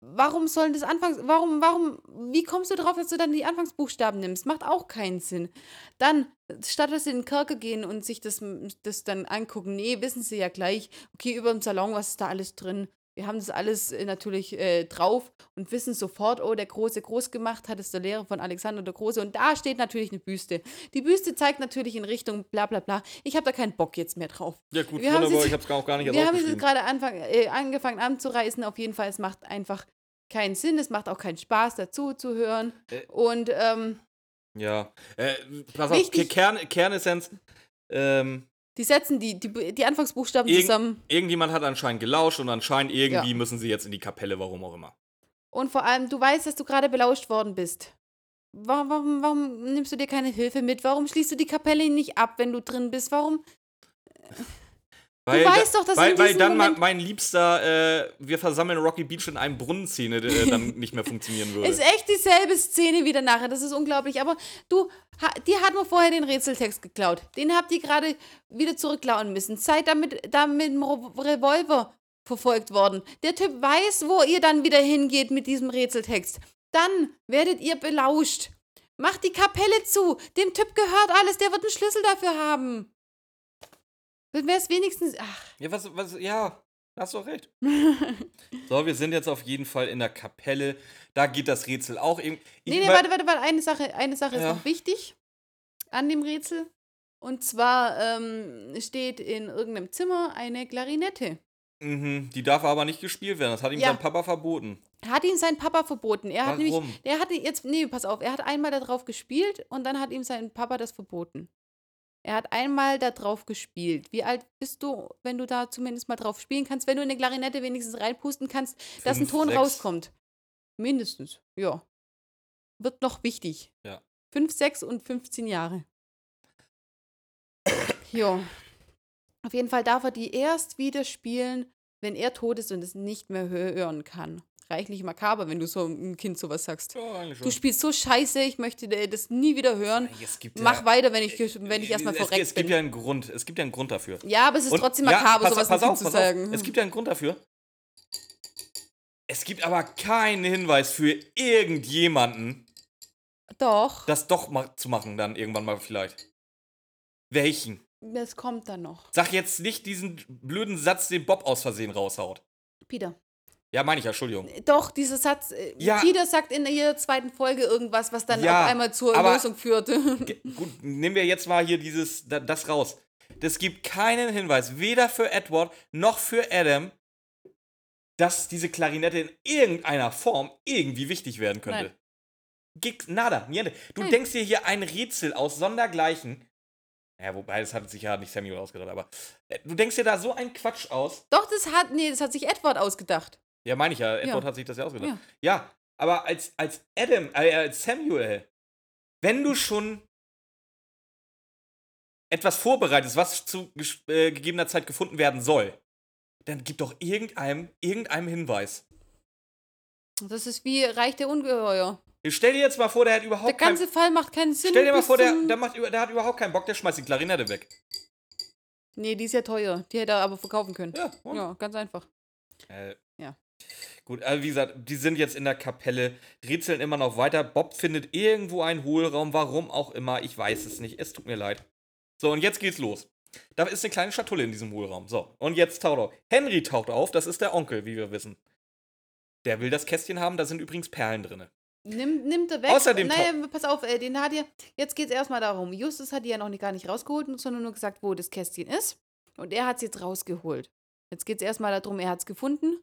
Warum sollen das Anfangs, warum, warum, wie kommst du darauf, dass du dann die Anfangsbuchstaben nimmst? Macht auch keinen Sinn. Dann, statt dass sie in den Kerker gehen und sich das, das dann angucken, nee, wissen sie ja gleich, okay, über dem Salon, was ist da alles drin? Wir haben das alles äh, natürlich äh, drauf und wissen sofort, oh, der Große groß gemacht hat es der Lehrer von Alexander der Große. Und da steht natürlich eine Büste. Die Büste zeigt natürlich in Richtung bla bla bla. Ich habe da keinen Bock jetzt mehr drauf. Ja, gut, Wir haben wunderbar, sie- ich hab's auch gar nicht Wir haben jetzt gerade Anfang, äh, angefangen anzureißen. Auf jeden Fall, es macht einfach keinen Sinn. Es macht auch keinen Spaß, dazu zu hören. Äh. Und ähm, Ja. Äh, pass auf, Wichtig- Kern, Kernessenz. Ähm, die setzen die, die, die Anfangsbuchstaben Irgend- zusammen. irgendjemand hat anscheinend gelauscht und anscheinend irgendwie Ja. müssen sie jetzt in die Kapelle, warum auch immer. Und vor allem, du weißt, dass du gerade belauscht worden bist. Warum, warum, warum nimmst du dir keine Hilfe mit? Warum schließt du die Kapelle nicht ab, wenn du drin bist? Warum? Weil, weißt doch, dass weil, in weil dann mein, Moment- mein liebster, äh, wir versammeln Rocky Beach in einem Brunnenszene äh, dann nicht mehr funktionieren würde. Ist echt dieselbe Szene wieder nachher. Das ist unglaublich. Aber du, ha, dir hat man vorher den Rätseltext geklaut. Den habt ihr gerade wieder zurückklauen müssen. Seid damit, da mit dem Revolver verfolgt worden. Der Typ weiß, wo ihr dann wieder hingeht mit diesem Rätseltext. Dann werdet ihr belauscht. Macht die Kapelle zu. Dem Typ gehört alles. Der wird einen Schlüssel dafür haben. Dann wäre es wenigstens. Ach, Ja, was, was, ja, hast doch recht. so, wir sind jetzt auf jeden Fall in der Kapelle. Da geht das Rätsel auch irgendwie. Nee, nee, warte, warte, warte. Eine Sache, eine Sache Ja. ist noch wichtig an dem Rätsel. Und zwar ähm, steht in irgendeinem Zimmer eine Klarinette. Mhm, die darf aber nicht gespielt werden. Das hat ihm Ja. sein Papa verboten. Hat ihn sein Papa verboten. Er hat nämlich, Warum? der hatte jetzt, nee, pass auf, er hat einmal darauf gespielt und dann hat ihm sein Papa das verboten. Er hat einmal da drauf gespielt. Wie alt bist du, wenn du da zumindest mal drauf spielen kannst, wenn du in eine Klarinette wenigstens reinpusten kannst, dass ein Fünf, Ton sechs. rauskommt? Mindestens, ja. Wird noch wichtig. Ja. 5, 6 und 15 Jahre. ja. Auf jeden Fall darf er die erst wieder spielen, wenn er tot ist und es nicht mehr hö- hören kann. Reichlich makaber, wenn du so einem Kind sowas sagst. Ja, Du spielst so scheiße, ich möchte äh, das nie wieder hören. Mach ja, weiter, wenn ich, wenn ich erstmal es, verreckt es gibt bin. ja einen Grund. Es gibt ja einen Grund dafür. Ja, aber es ist Und- trotzdem ja, makaber, pass- sowas pass auf, Kind zu pass auf. sagen. Es gibt ja einen Grund dafür. Es gibt aber keinen Hinweis für irgendjemanden, Doch, das doch zu machen, dann irgendwann mal vielleicht. Welchen? das kommt dann noch. Sag jetzt nicht diesen blöden Satz, den Bob aus Versehen raushaut. Peter. Ja, meine ich ja, Entschuldigung. Doch, dieser Satz. äh, Ja. Peter sagt in jeder zweiten Folge irgendwas, was dann Ja, auf einmal zur Lösung führt. Gut, nehmen wir jetzt mal hier dieses, da, das raus. Es gibt keinen Hinweis, weder für Edward noch für Adam, dass diese Klarinette in irgendeiner Form irgendwie wichtig werden könnte. Nein. Gix, nada, niente. Du Nein. denkst dir hier ein Rätsel aus Sondergleichen. Ja, wobei, das hat sich ja nicht Samuel ausgedacht, aber äh, du denkst dir da so einen Quatsch aus. Doch, das hat, nee, das hat sich Edward ausgedacht. Ja, meine ich ja, Edward Ja. hat sich das ja ausgedacht. Ja. Ja, aber als, als Adam, äh, als Samuel, wenn du schon etwas vorbereitest, was zu äh, gegebener Zeit gefunden werden soll, dann gib doch irgendeinem, irgendeinem Hinweis. Das ist wie Reich der Ungeheuer. Stell dir jetzt mal vor, der hat Der überhaupt keinen. ganze Fall macht keinen Sinn. Stell dir mal vor, der, der, macht, der hat überhaupt keinen Bock, der schmeißt die Klarinette weg. Nee, die ist ja teuer. Die hätte er aber verkaufen können. Ja, und? Ja, ganz einfach. Äh, Ja. Gut, also wie gesagt, die sind jetzt in der Kapelle, rätseln immer noch weiter. Bob findet irgendwo einen Hohlraum, warum auch immer, ich weiß es nicht, es tut mir leid. So, und jetzt geht's los. Da ist eine kleine Schatulle in diesem Hohlraum. So, und jetzt taucht auf. Henry taucht auf, das ist der Onkel, wie wir wissen. Der will das Kästchen haben, da sind übrigens Perlen drin. Nimm, nimmt er weg. Außerdem naja, pass auf, äh, den hat ja. Jetzt geht es erstmal darum. Justus hat die ja noch nicht, gar nicht rausgeholt, sondern nur gesagt, wo das Kästchen ist. Und er hat es jetzt rausgeholt. Jetzt geht es erstmal darum, er hat es gefunden.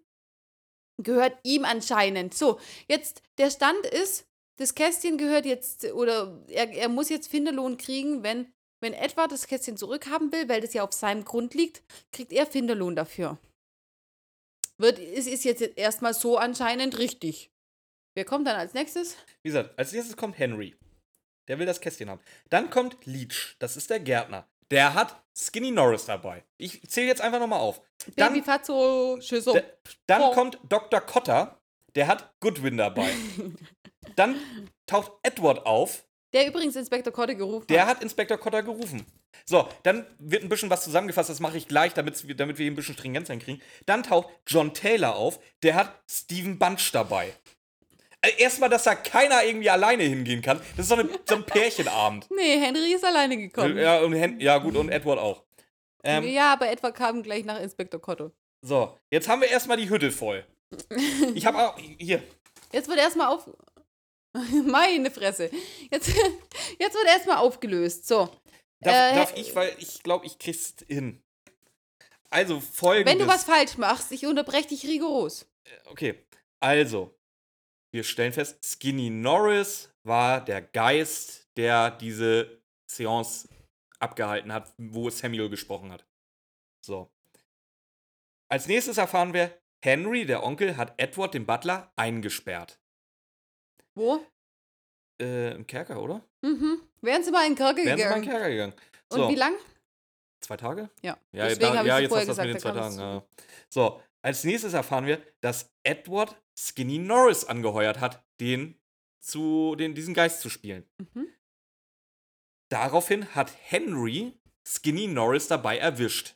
Gehört ihm anscheinend. So, jetzt der Stand ist, das Kästchen gehört jetzt, oder er, er muss jetzt Finderlohn kriegen, wenn, wenn Edward das Kästchen zurückhaben will, weil das ja auf seinem Grund liegt, kriegt er Finderlohn dafür. Wird, es ist jetzt erstmal so anscheinend richtig. Wer kommt dann als nächstes? Wie gesagt, als nächstes kommt Henry. Der will das Kästchen haben. Dann kommt Leech, das ist der Gärtner. Der hat Skinny Norris dabei. Ich zähle jetzt einfach nochmal auf. Dann, Baby Fatso, Schüssel. D- Dann Oh. kommt Dr. Cotter, der hat Goodwin dabei. Dann taucht Edward auf, Der übrigens Inspektor Kotte gerufen der hat. Inspektor Cotter gerufen. So, dann wird ein bisschen was zusammengefasst, das mache ich gleich, damit wir, damit wir hier ein bisschen Stringenz hinkriegen. Dann taucht John Taylor auf, der hat Stephen Bunch dabei. Also Erstmal, dass da keiner irgendwie alleine hingehen kann. Das ist so, eine, so ein Pärchenabend. Nee, Henry ist alleine gekommen. Ja, und Hen ja, gut, und Edward auch. Ähm, ja, aber Edward kam gleich nach Inspektor Kotto. So, jetzt haben wir erstmal die Hütte voll. Ich habe auch. Hier. Jetzt wird erstmal auf. Meine Fresse. Jetzt, jetzt wird erstmal aufgelöst. So. Darf, Äh, darf ich, weil ich glaube, ich krieg's hin. Also, folgendes. Wenn du was falsch machst, ich unterbreche dich rigoros. Okay, also. Wir stellen fest, Skinny Norris war der Geist, der diese Seance abgehalten hat, wo Samuel gesprochen hat. So. Als nächstes erfahren wir, Henry, der Onkel, hat Edward, den Butler, eingesperrt. Wo? Äh, im Kerker, oder? Mhm. Wären sie mal in den Kerker Wären sie mal in gegangen. den Kerker gegangen. Und So. wie lang? Zwei Tage? Ja. Ja, Deswegen da, ja jetzt hast du das mit den zwei Tagen. Ja. So, als nächstes erfahren wir, dass Edward Skinny Norris angeheuert hat, den zu, den, diesen Geist zu spielen. Mhm. Daraufhin hat Henry Skinny Norris dabei erwischt.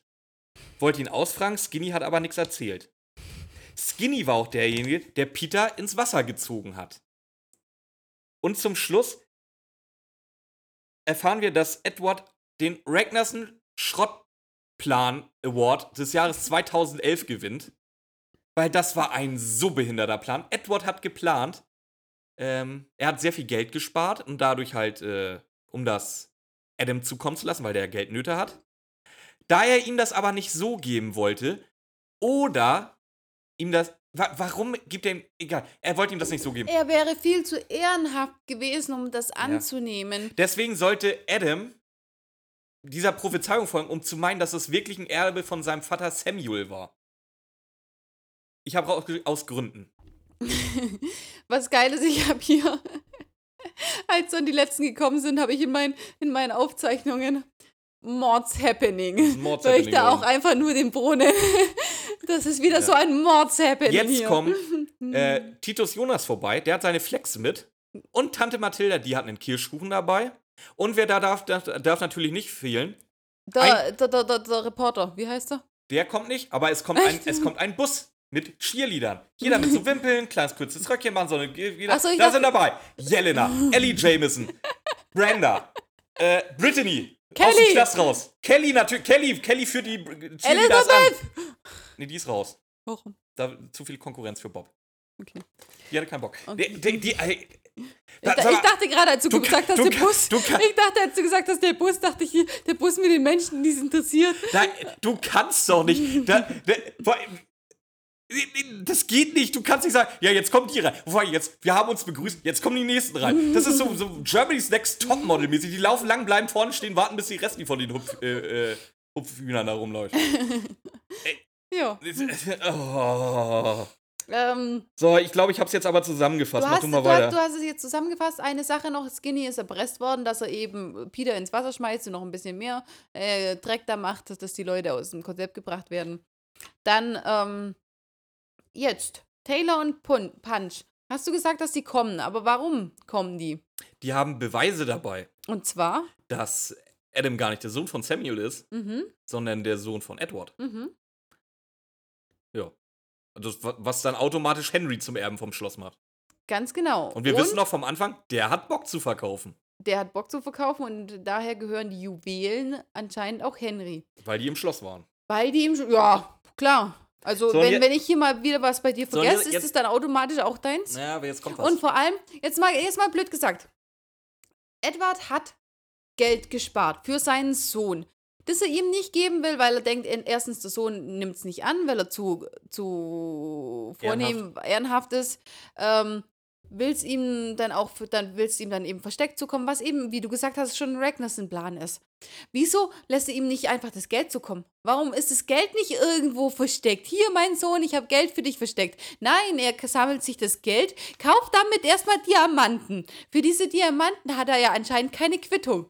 Wollte ihn ausfragen, Skinny hat aber nichts erzählt. Skinny war auch derjenige, der Peter ins Wasser gezogen hat. Und zum Schluss erfahren wir, dass Edward den Ragnarsson Schrottplan Award des Jahres 2011 gewinnt. Weil das war ein so behinderter Plan. Edward hat geplant, ähm, er hat sehr viel Geld gespart und dadurch halt, äh, um das Adam zukommen zu lassen, weil der Geldnöte hat. Da er ihm das aber nicht so geben wollte, oder ihm das. Wa warum gibt er ihm. Egal, er wollte ihm das nicht so geben. Er wäre viel zu ehrenhaft gewesen, um das anzunehmen. Deswegen sollte Adam dieser Prophezeiung folgen, um zu meinen, dass es wirklich ein Erbe von seinem Vater Samuel war. Ich habe aus, aus Gründen. Was geil ist, ich habe hier, als dann die letzten gekommen sind, habe ich in, mein, in meinen Aufzeichnungen Mords Happening. Mords Weil ich da auch einfach nur den Brunnen. Das ist wieder Ja. so ein Mords Happening. Jetzt hier. kommt äh, Titus Jonas vorbei, der hat seine Flex mit. Und Tante Mathilda, die hat einen Kirschkuchen dabei. Und wer da darf, darf, darf natürlich nicht fehlen. Der, der, der, der, der Reporter, wie heißt er? Der kommt nicht, aber es kommt, ein, es kommt ein Bus mit Cheerleadern. Jeder mit so Wimpeln, kleines kurzes Röckchen machen, so eine, jeder, so, ich da dachte- sind dabei Jelena, Ellie Jameson, Brenda, äh, Brittany, aus Kelly. dem Knast raus. Kelly natürlich, Kelly, Kelly führt die Cheerleaders Elizabeth! an. Nee, die ist raus. Warum? Da, zu viel Konkurrenz für Bob. Okay. Die hatte keinen Bock. Okay. Die, die, die, Ich, da- ich mal, dachte gerade, als du, du gesagt hast, du der Bus. du ich dachte, als du gesagt hast, der Bus, dachte ich, der Bus mit den Menschen, die es interessiert. da, du kannst doch nicht. Da, das geht nicht. Du kannst nicht sagen, ja, jetzt kommt die rein. Wobei, jetzt, wir haben uns begrüßt, jetzt kommen die nächsten rein. Das ist so, so Germany's Next Topmodel mäßig. Die laufen lang, bleiben vorne stehen, warten, bis die Rest von den Hupf, äh, äh, Hupfhühnern da rumläuft. Ja. Oh. Ähm, So, ich glaube, ich habe es jetzt aber zusammengefasst. du, Mach hast, du du, mal hast, weiter. du hast es jetzt zusammengefasst. Eine Sache noch: Skinny ist erpresst worden, dass er eben Peter ins Wasser schmeißt und noch ein bisschen mehr äh, Dreck da macht, dass, dass die Leute aus dem Konzept gebracht werden. Dann, ähm, jetzt: Taylor und Pun Punch. Hast du gesagt, dass die kommen, aber warum kommen die? Die haben Beweise dabei, Und zwar, dass Adam gar nicht der Sohn von Samuel ist, mhm, sondern der Sohn von Edward. mhm. Ja. Also, wa- was dann automatisch Henry zum Erben vom Schloss macht. Ganz genau. Und wir wissen noch vom Anfang, der hat Bock zu verkaufen. der hat Bock zu verkaufen und daher gehören die Juwelen anscheinend auch Henry. Weil die im Schloss waren. Bei dem, ja, klar. Also, So, wenn, je- wenn ich hier mal wieder was bei dir So, vergesse, jetzt- ist es dann automatisch auch deins? Naja, aber jetzt kommt was. Und vor allem, jetzt mal, jetzt mal blöd gesagt, Edward hat Geld gespart für seinen Sohn. Das er ihm nicht geben will, weil er denkt, er- erstens, der Sohn nimmt es nicht an, weil er zu, zu vornehm, ehrenhaft ist. Ähm, will es ihm dann auch, dann will's ihm dann eben versteckt zukommen, was eben, wie du gesagt hast, schon Ragnarsson Plan ist. Wieso lässt er ihm nicht einfach das Geld zukommen? Warum ist das Geld nicht irgendwo versteckt? Hier, mein Sohn, ich habe Geld für dich versteckt. Nein, er sammelt sich das Geld, kauft damit erstmal Diamanten. Für diese Diamanten hat er ja anscheinend keine Quittung.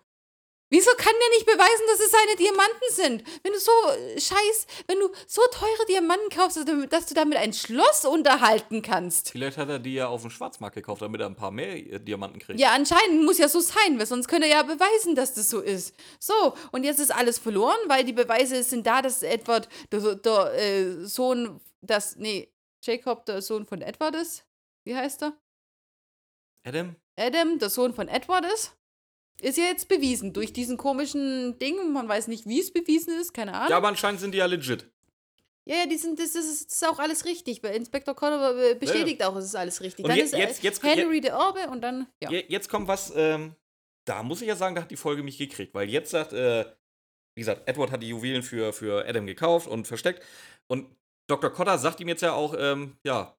Wieso kann der nicht beweisen, dass es seine Diamanten sind? Wenn du so äh, scheiß, wenn du so teure Diamanten kaufst, dass du- dass damit ein Schloss unterhalten kannst. Vielleicht hat er die ja auf dem Schwarzmarkt gekauft, damit er ein paar mehr äh, Diamanten kriegt. Ja, anscheinend muss ja so sein, weil sonst könnte er ja beweisen, dass das so ist. So, und jetzt ist alles verloren, weil die Beweise sind da, dass Edward der, der äh, Sohn, das, nee, Jacob der Sohn von Edward ist. Wie heißt er? Adam? Adam, der Sohn von Edward ist. Ist ja jetzt bewiesen durch diesen komischen Ding. Man weiß nicht, wie es bewiesen ist, keine Ahnung. Ja, aber anscheinend sind die ja legit. Ja, ja, die sind, das, ist, das ist auch alles richtig, weil Inspektor Connor äh, bestätigt auch, es ist alles richtig. Und dann je- ist äh, jetzt- jetzt- Henry der Erbe und dann, ja. Je- Jetzt kommt was, ähm, da muss ich ja sagen, da hat die Folge mich gekriegt, weil jetzt sagt, äh, wie gesagt, Edward hat die Juwelen für, für Adam gekauft und versteckt. Und Dr. Cotter sagt ihm jetzt ja auch, ähm, ja,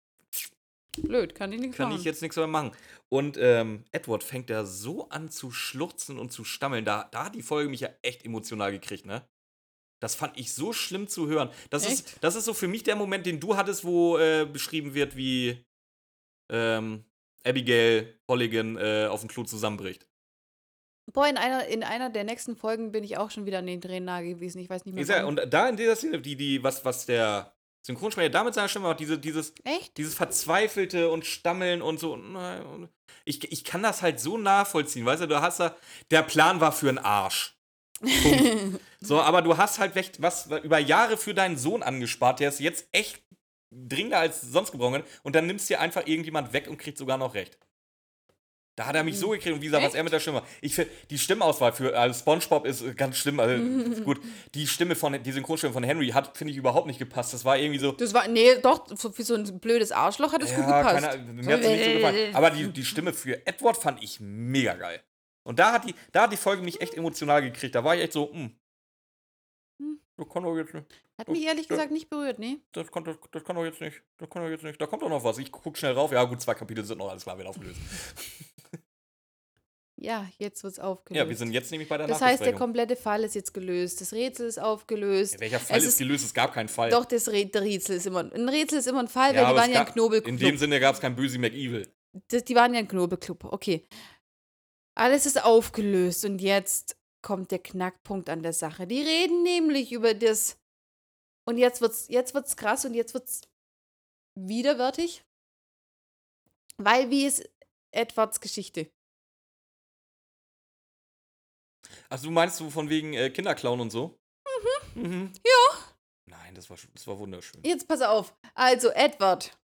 Blöd, kann ich nicht kann machen. ich jetzt nichts mehr machen. Und ähm, Edward fängt da so an zu schluchzen und zu stammeln. Da, da hat die Folge mich ja echt emotional gekriegt, ne? Das fand ich so schlimm zu hören. Das, ist, das ist so für mich der Moment, den du hattest, wo äh, beschrieben wird, wie ähm, Abigail Holligan äh, auf dem Klo zusammenbricht. Boah, in einer, in einer der nächsten Folgen bin ich auch schon wieder an den Tränen nahe gewesen. Ich weiß nicht mehr. Wann. und da in dieser Szene, die, die, was, was der Synchronsprecher da mit seiner Stimme macht, diese, dieses, Echt? dieses Verzweifelte und Stammeln und so. Ich, ich kann das halt so nachvollziehen, weißt du, du hast da, der Plan war für einen Arsch. Punkt. so, aber du hast halt echt was über Jahre für deinen Sohn angespart, der ist jetzt echt dringender als sonst gebraucht und dann nimmst dir einfach irgendjemand weg und kriegt sogar noch recht. Da hat er mich so gekriegt und wie gesagt, was Echt? er mit der Stimme. Ich finde, die Stimmauswahl für also SpongeBob ist äh, ganz schlimm. Also, gut, die Stimme von, die Synchronstimme von Henry hat, finde ich, überhaupt nicht gepasst. Das war irgendwie so. Das war, nee, doch, für so ein blödes Arschloch hat das gut Ja, gepasst. keine, mir hat nicht so gefallen. Aber die, die Stimme für Edward fand ich mega geil. Und da hat die, da hat die Folge mich echt emotional gekriegt. Da war ich echt so, hm. Hm. Das kann doch jetzt nicht. Hat mich ehrlich Ja. gesagt nicht berührt, nee. Das kann, das, das kann doch jetzt nicht. Das kann doch jetzt nicht. Da kommt doch noch was. Ich guck schnell rauf. Ja, gut, zwei Kapitel sind noch alles klar, wird aufgelöst. Ja, jetzt wird's aufgelöst. Ja, wir sind jetzt nämlich bei der das heißt, der komplette Fall ist jetzt gelöst. Das Rätsel ist aufgelöst. Ja, welcher Fall es ist gelöst? Es gab keinen Fall. Doch, das Rätsel ist immer. Ein Rätsel ist immer ein Fall, weil die waren es ja ein Knobelclub. In dem Sinne gab es kein Böse McEvil. das, die waren ja ein Knobelclub. Okay. Alles ist aufgelöst und jetzt kommt der Knackpunkt an der Sache. Die reden nämlich über das. Und jetzt wird's, jetzt wird's krass und jetzt wird's widerwärtig. Weil wie ist Edwards Geschichte? Achso, du meinst du von wegen äh, Kinderclown und so? Mhm. mhm. Ja. Nein, das war, das war wunderschön. Jetzt pass auf. Also, Edward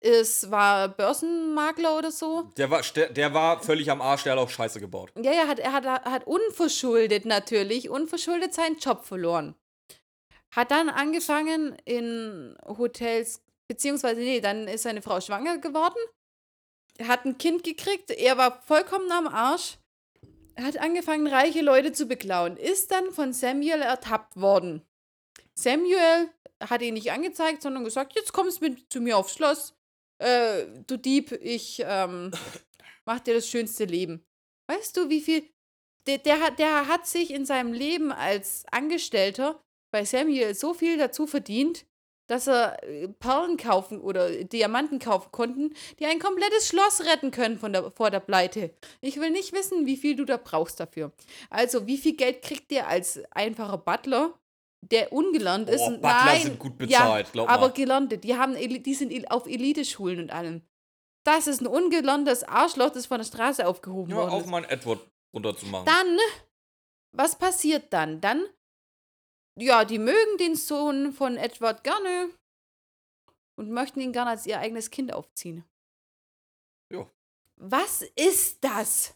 ist, war Börsenmakler oder so. Der war, der war völlig am Arsch, der hat auch Scheiße gebaut. Ja, ja, hat, er hat, hat unverschuldet natürlich, unverschuldet seinen Job verloren. Hat dann angefangen in Hotels, beziehungsweise, nee, dann ist seine Frau schwanger geworden, hat ein Kind gekriegt, er war vollkommen am Arsch, hat angefangen, reiche Leute zu beklauen, ist dann von Samuel ertappt worden. Samuel hat ihn nicht angezeigt, sondern gesagt, jetzt kommst du mit zu mir aufs Schloss, äh, du Dieb, ich ähm, mach dir das schönste Leben. Weißt du, wie viel. Der, der, hat, der hat sich in seinem Leben als Angestellter bei Samuel so viel dazu verdient, dass er äh, Perlen kaufen oder Diamanten kaufen konnten, die ein komplettes Schloss retten können von der, vor der Pleite. Ich will nicht wissen, wie viel du da brauchst dafür. Also, wie viel Geld kriegt ihr als einfacher Butler, der ungelernt ist? Oh, und- Butler Nein, sind gut bezahlt, ja, glaub aber mal. gelernte, die, haben, die sind auf Eliteschulen und allem. Das ist ein ungelerntes Arschloch, das von der Straße aufgehoben Hör worden ist. mal Edward runterzumachen. Dann, was passiert dann? Dann, ja, die mögen den Sohn von Edward gerne und möchten ihn gerne als ihr eigenes Kind aufziehen. Ja. Was ist das?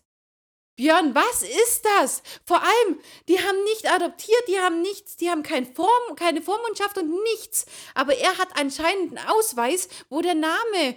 Björn, was ist das? Vor allem, die haben nicht adoptiert, die haben nichts, die haben kein Form, keine Vormundschaft und nichts. Aber er hat anscheinend einen Ausweis, wo der Name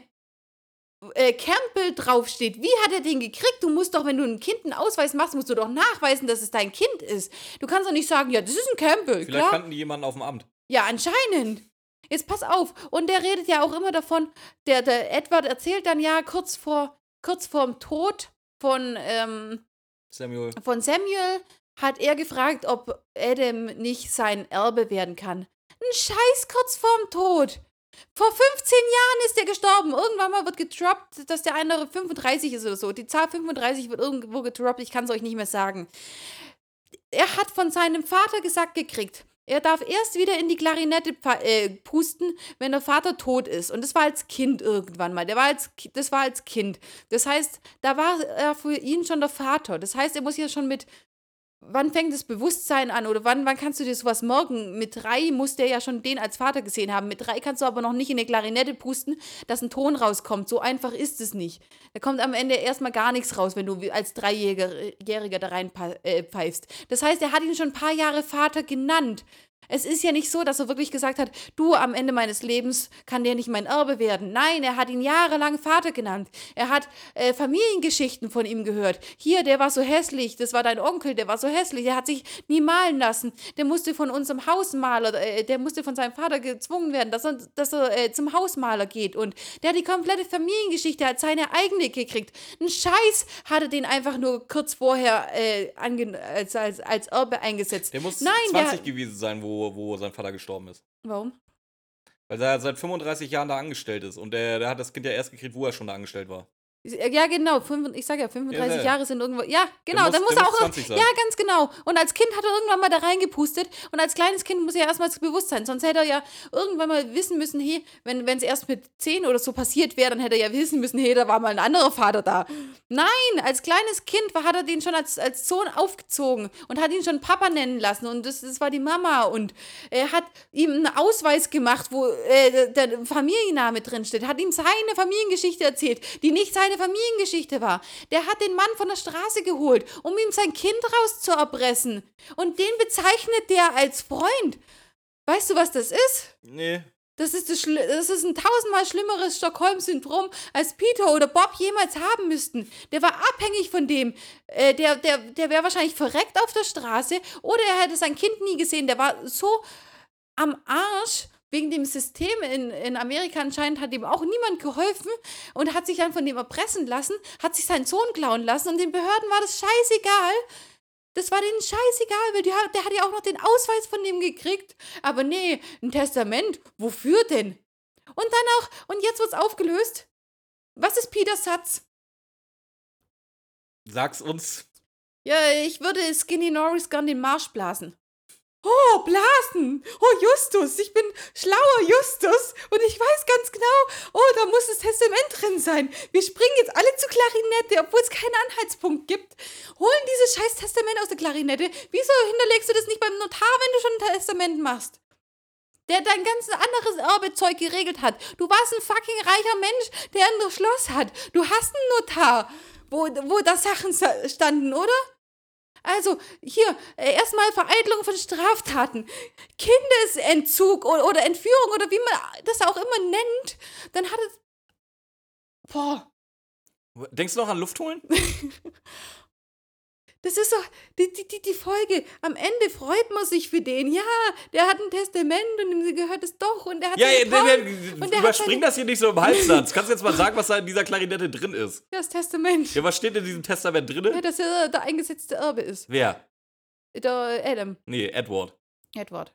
äh, Campbell draufsteht. Wie hat er den gekriegt? Du musst doch, wenn du ein Kind einen Ausweis machst, musst du doch nachweisen, dass es dein Kind ist. Du kannst doch nicht sagen, ja, das ist ein Campbell, Vielleicht klar? kannten die jemanden auf dem Amt. Ja, anscheinend. Jetzt pass auf. Und der redet ja auch immer davon, der, der Edward erzählt dann ja kurz vor, kurz vorm Tod von, ähm, Samuel. von Samuel hat er gefragt, ob Adam nicht sein Erbe werden kann. Ein Scheiß kurz vorm Tod. Vor 15 Jahren ist er gestorben. Irgendwann mal wird gedroppt, dass der andere 35 ist oder so. Die Zahl 35 wird irgendwo gedroppt. Ich kann es euch nicht mehr sagen. Er hat von seinem Vater gesagt gekriegt, er darf erst wieder in die Klarinette äh, pusten, wenn der Vater tot ist. Und das war als Kind irgendwann mal. Der war als, das war als Kind. Das heißt, da war er für ihn schon der Vater. Das heißt, er muss ja schon mit wann fängt das Bewusstsein an oder wann, wann kannst du dir sowas merken? Mit drei muss der ja schon den als Vater gesehen haben. Mit drei kannst du aber noch nicht in eine Klarinette pusten, dass ein Ton rauskommt. So einfach ist es nicht. Da kommt am Ende erstmal gar nichts raus, wenn du als Dreijähriger da rein pa- äh. Das heißt, er hat ihn schon ein paar Jahre Vater genannt. Es ist ja nicht so, dass er wirklich gesagt hat, du am Ende meines Lebens kann der nicht mein Erbe werden. Nein, er hat ihn jahrelang Vater genannt. Er hat äh, Familiengeschichten von ihm gehört. Hier, der war so hässlich, das war dein Onkel, der war so hässlich, der hat sich nie malen lassen. Der musste von unserem Hausmaler, äh, der musste von seinem Vater gezwungen werden, dass er, dass er äh, zum Hausmaler geht. Und der hat die komplette Familiengeschichte als seine eigene gekriegt. Ein Scheiß hatte den einfach nur kurz vorher äh, als, als, als Erbe eingesetzt. Der muss Nein, 20 der, gewesen sein, wo, wo sein Vater gestorben ist. Warum? Weil er seit 35 Jahren da angestellt ist. Und der, der hat das Kind ja erst gekriegt, wo er schon da angestellt war. Ja, genau. fünf- Ich sage ja, 35 Ja, ja. Jahre sind irgendwo. Ja, genau. muss- dann muss er auch. 20 sein. Ja, ganz genau. Und als Kind hat er irgendwann mal da reingepustet. Und als kleines Kind muss er ja erstmal das Bewusstsein. Sonst hätte er ja irgendwann mal wissen müssen, hey, wenn es erst mit 10 oder so passiert wäre, dann hätte er ja wissen müssen, hey, da war mal ein anderer Vater da. Nein, als kleines Kind war, hat er den schon als, als Sohn aufgezogen und hat ihn schon Papa nennen lassen. Und das, das war die Mama. Und er hat ihm einen Ausweis gemacht, wo äh, der der Familienname drinsteht. Hat ihm seine Familiengeschichte erzählt, die nicht seine Familiengeschichte war. Der hat den Mann von der Straße geholt, um ihm sein Kind rauszuerpressen. Und den bezeichnet der als Freund. Weißt du, was das ist? Nee. Das ist, das, das ist ein tausendmal schlimmeres Stockholm-Syndrom, als Peter oder Bob jemals haben müssten. Der war abhängig von dem. Äh, der der, der wäre wahrscheinlich verreckt auf der Straße oder er hätte sein Kind nie gesehen. Der war so am Arsch, wegen dem System in, in Amerika anscheinend hat ihm auch niemand geholfen und hat sich dann von dem erpressen lassen, hat sich seinen Sohn klauen lassen und den Behörden war das scheißegal. Das war denen scheißegal, weil die, der hat ja auch noch den Ausweis von dem gekriegt. Aber nee, ein Testament, wofür denn? Und dann auch, und jetzt wird's aufgelöst. Was ist Peters Satz? Sag's uns. Ja, ich würde Skinny Norris gern den Marsch blasen. Oh, blasen! Oh, Justus, ich bin schlauer Justus und ich weiß ganz genau, oh, da muss das Testament drin sein. Wir springen jetzt alle zur Klarinette, obwohl es keinen Anhaltspunkt gibt. Holen dieses scheiß Testament aus der Klarinette. Wieso hinterlegst du das nicht beim Notar, wenn du schon ein Testament machst? Der dein ganzes anderes Erbezeug geregelt hat. Du warst ein fucking reicher Mensch, der ein Schloss hat. Du hast einen Notar, wo, wo da Sachen sa- standen, oder? Also, hier, äh, erstmal Vereitelung von Straftaten, Kindesentzug oder, oder Entführung oder wie man das auch immer nennt. Dann hat es. Boah, Denkst du noch an Luft holen? das ist doch die, die, die, Folge. Am Ende freut man sich für den. Ja, der hat ein Testament und ihm gehört es doch und der hat Ja, ja, der, überspring das hier nicht so im Halbsatz. Kannst du jetzt mal sagen, was da in dieser Klarinette drin ist? das Testament. Ja, was steht in diesem Testament Ja, drin? dass er der eingesetzte Erbe ist. Wer? Der Adam. Nee, Edward. Edward.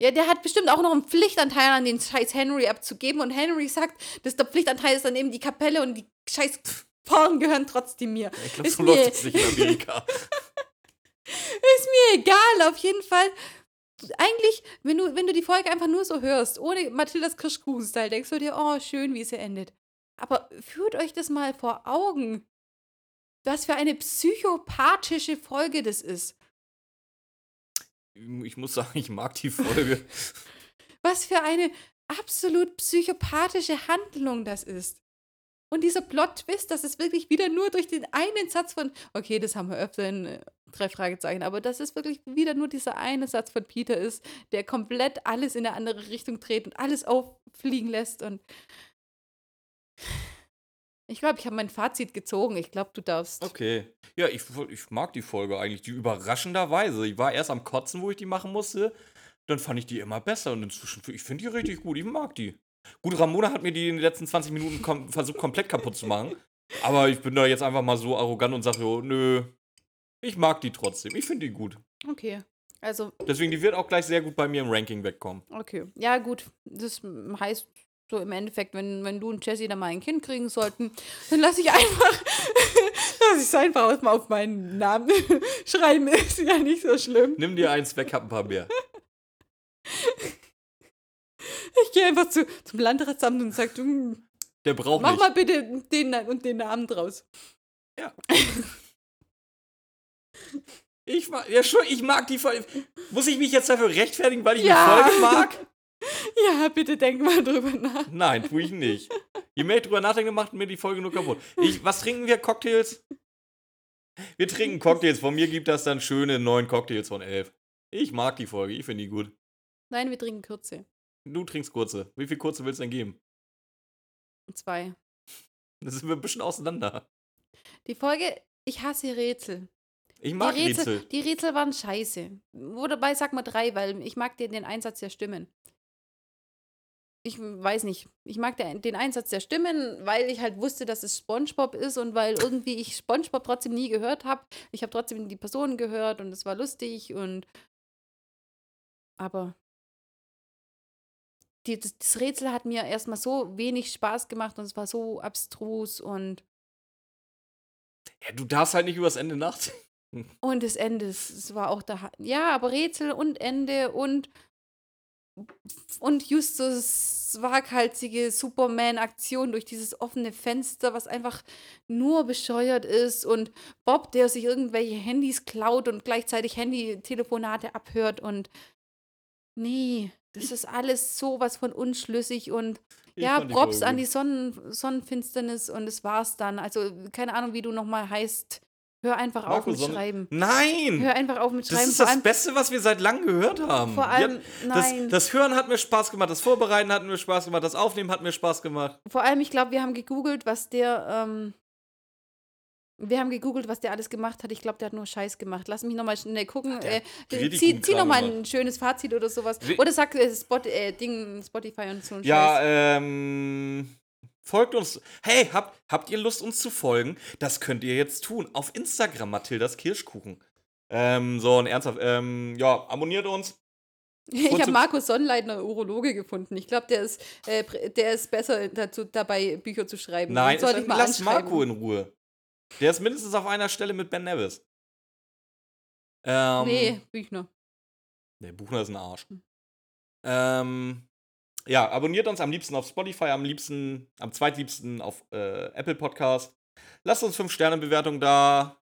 Ja, der hat bestimmt auch noch einen Pflichtanteil an den scheiß Henry abzugeben und Henry sagt, dass der Pflichtanteil ist dann eben die Kapelle und die scheiß Frauen gehören trotzdem mir. Ich glaube, Ist so läuft mir- es nicht in Amerika. Ist mir egal, auf jeden Fall. Eigentlich, wenn du, wenn du die Folge einfach nur so hörst, ohne Mathildas Kirschkuchen-Style, denkst du dir, oh, schön, wie sie endet. Aber führt euch das mal vor Augen, was für eine psychopathische Folge das ist. Ich muss sagen, ich mag die Folge. Was für eine absolut psychopathische Handlung das ist. Und dieser Plot-Twist, dass es wirklich wieder nur durch den einen Satz von, okay, das haben wir öfter in äh, drei Fragezeichen, aber dass es wirklich wieder nur dieser eine Satz von Peter ist, der komplett alles in eine andere Richtung dreht und alles auffliegen lässt. Und ich glaube, ich habe mein Fazit gezogen. Ich glaube, du darfst. Okay. Ja, ich, ich mag die Folge eigentlich, die überraschenderweise. Ich war erst am Kotzen, wo ich die machen musste. Dann fand ich die immer besser und inzwischen, ich finde die richtig gut. Ich mag die. Gut, Ramona hat mir die in den letzten 20 Minuten kom versucht, komplett kaputt zu machen. Aber ich bin da jetzt einfach mal so arrogant und sage, so, nö, ich mag die trotzdem. Ich finde die gut. Okay. Also, Deswegen, die wird auch gleich sehr gut bei mir im Ranking wegkommen. Okay, ja gut. Das heißt so im Endeffekt, wenn, wenn du und Jessie da mal ein Kind kriegen sollten, dann lasse ich einfach, lasse ich es einfach mal auf meinen Namen schreiben. Ist ja nicht so schlimm. Nimm dir eins weg, hab ein paar mehr. Ich gehe einfach zu, zum Landratsamt und sage, du, Der braucht mach nicht. mal bitte den und den Namen draus. Ich mag, ja schon, ich mag die Folge. Muss ich mich jetzt dafür rechtfertigen, weil ich Ja. die Folge mag? Ja, bitte denk mal drüber nach. Nein, tue ich nicht. Je mehr ich drüber nachdenke, macht mir die Folge nur kaputt. Ich, was trinken wir? Cocktails? Wir trinken Cocktails. Von mir gibt das dann schöne neun Cocktails von elf. Ich mag die Folge, ich finde die gut. Nein, wir trinken Kürze. Du trinkst kurze. Wie viel kurze willst du denn geben? Zwei. Das sind wir ein bisschen auseinander. Die Folge, ich hasse Rätsel. Ich Die mag Rätsel, Rätsel. die Rätsel waren scheiße. Wobei, sag mal drei, weil ich mag den, den Einsatz der Stimmen. Ich weiß nicht. Ich mag der, den Einsatz der Stimmen, weil ich halt wusste, dass es Spongebob ist und weil irgendwie ich Spongebob trotzdem nie gehört habe. Ich habe trotzdem die Personen gehört und es war lustig und. Aber. Die, das, das Rätsel hat mir erstmal so wenig Spaß gemacht und es war so abstrus und. Ja, du darfst halt nicht übers Ende nachdenken. Und das Ende, es war auch da. Ja, aber Rätsel und Ende und. Und Justus waghalsige Superman-Aktion durch dieses offene Fenster, was einfach nur bescheuert ist. Und Bob, der sich irgendwelche Handys klaut und gleichzeitig Handy-Telefonate abhört. Und. Nee, das ist alles sowas von unschlüssig und. Ich ja, Props an die Sonnen Sonnenfinsternis und es war's dann. Also, keine Ahnung, wie du nochmal heißt. Hör einfach auf Marco mit Sonne- Schreiben. Nein! Hör einfach auf mit Das Schreiben. ist vor das Beste, was wir seit langem gehört haben. vor allem Ja, nein. das, das Hören hat mir Spaß gemacht, das Vorbereiten hat mir Spaß gemacht, das Aufnehmen hat mir Spaß gemacht. vor allem, ich glaube, wir haben gegoogelt, was der, ähm, Wir haben gegoogelt, was der alles gemacht hat. Ich glaube, der hat nur Scheiß gemacht. Lass mich nochmal schnell gucken. der Äh, zieh zieh nochmal ein schönes Fazit oder sowas. Oder sag äh, Spot, äh, Ding, Spotify und so ein Ja, Scheiß. ähm. Folgt uns. Hey, habt, habt ihr Lust, uns zu folgen? Das könnt ihr jetzt tun. Auf Instagram, Mathildas Kirschkuchen. Ähm, so, und ernsthaft, ähm, ja, abonniert uns. Ich habe Markus Sonnleitner, Urologe, gefunden. Ich glaube, der, ist, äh, der ist besser dazu, dabei, Bücher zu schreiben. Nein, sollte ist, ich mal lasst anschreiben. Marco in Ruhe. Der ist mindestens auf einer Stelle mit Ben Nevis. Ähm, Nee, Büchner. Der Buchner ist ein Arsch. Hm. Ähm, ja, abonniert uns am liebsten auf Spotify, am liebsten, am zweitliebsten auf äh, Apple Podcast. Lasst uns 5-Sterne-Bewertung da.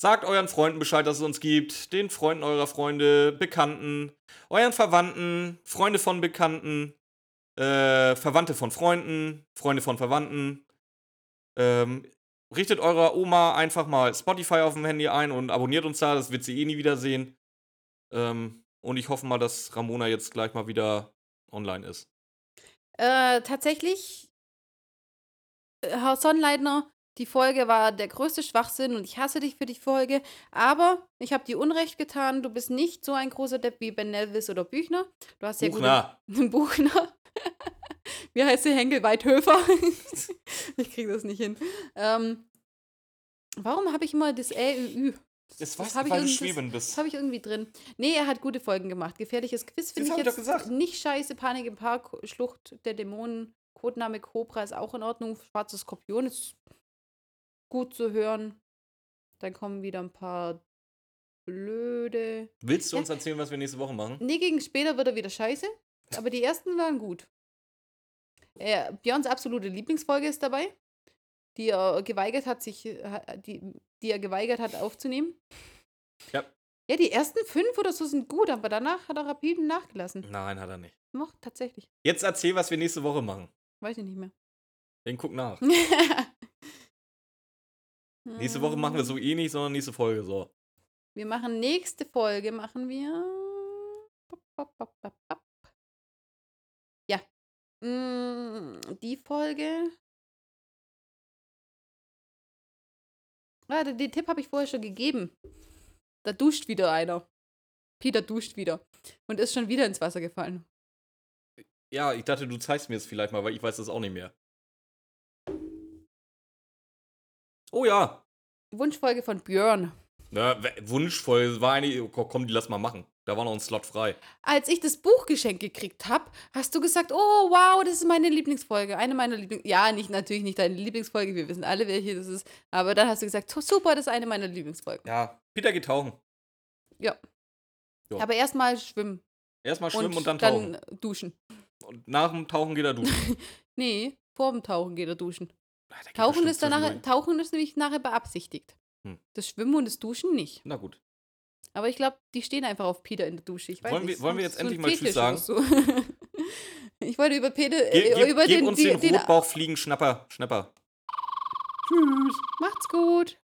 Sagt euren Freunden Bescheid, dass es uns gibt. Den Freunden eurer Freunde, Bekannten, euren Verwandten, Freunde von Bekannten, äh, Verwandte von Freunden, Freunde von Verwandten. Ähm, richtet eurer Oma einfach mal Spotify auf dem Handy ein und abonniert uns da. Das wird sie eh nie wiedersehen. Ähm, und ich hoffe mal, dass Ramona jetzt gleich mal wieder online ist. Äh, tatsächlich, äh, Herr Sonnleitner, die Folge war der größte Schwachsinn und ich hasse dich für die Folge. Aber ich habe dir Unrecht getan. Du bist nicht so ein großer Depp wie Ben Nelvis oder Büchner. Du hast ja Buchner. gute Buchner. Wie heißt sie? Henkel Weidhöfer. ich kriege das nicht hin. Ähm, warum habe ich immer das Ä-Ü-Ü? Das Das weißt hab du, ich weil du irgend- Schweben Das bist. habe ich irgendwie drin. Nee, er hat gute Folgen gemacht. Gefährliches Quiz finde Das ich hab jetzt nicht scheiße. Panik im Park, Schlucht der Dämonen, Codename Cobra ist auch in Ordnung. Schwarze Skorpion ist gut zu hören. Dann kommen wieder ein paar blöde. Willst du Ja. uns erzählen, was wir nächste Woche machen? Nee, gegen später wird er wieder scheiße. Aber die ersten waren gut. Äh, Björns absolute Lieblingsfolge ist dabei, die er geweigert hat, sich, äh, die, die er geweigert hat aufzunehmen. Ja. Ja, die ersten fünf oder so sind gut, aber danach hat er rapide nachgelassen. Nein, hat er nicht. Noch tatsächlich. Jetzt erzähl, was wir nächste Woche machen. Weiß ich nicht mehr. Den guck nach. Nächste Woche machen wir so eh nicht, sondern nächste Folge so. Wir machen nächste Folge, machen wir. Ja. Mm, Die Folge. Ah, den, den Tipp habe ich vorher schon gegeben. Da duscht wieder einer. Peter duscht wieder. Und ist schon wieder ins Wasser gefallen. Ja, ich dachte, du zeigst mir es vielleicht mal, weil ich weiß das auch nicht mehr. Oh ja. Wunschfolge von Björn. Na, w- Wunschvoll war eine. oh, Komm, die lass mal machen. Da war noch ein Slot frei. Als ich das Buch geschenkt gekriegt habe, hast du gesagt, oh wow, das ist meine Lieblingsfolge. Eine meiner Lieblings... Ja, nicht, natürlich nicht deine Lieblingsfolge, wir wissen alle, welche das ist. Aber dann hast du gesagt, "So, super, das ist eine meiner Lieblingsfolgen. Ja, Peter geht tauchen. Ja. Aber erstmal schwimmen. Erstmal schwimmen und, dann tauchen. dann duschen. Und nach dem Tauchen geht er duschen. Nee, vor dem Tauchen geht er duschen. Geht Tauchen ist, danach. Tauchen ist nämlich nachher beabsichtigt. Hm. Das Schwimmen und das Duschen nicht. Na gut. Aber ich glaube, die stehen einfach auf Peter in der Dusche. Ich weiß Wollen wir- nicht, wollen wir jetzt ist endlich mal Tschüss oder So. ich wollte über Peter, Ge äh, über gib den, uns die, den den Rotbauchfliegen-Schnapper. Schnapper. Macht's gut.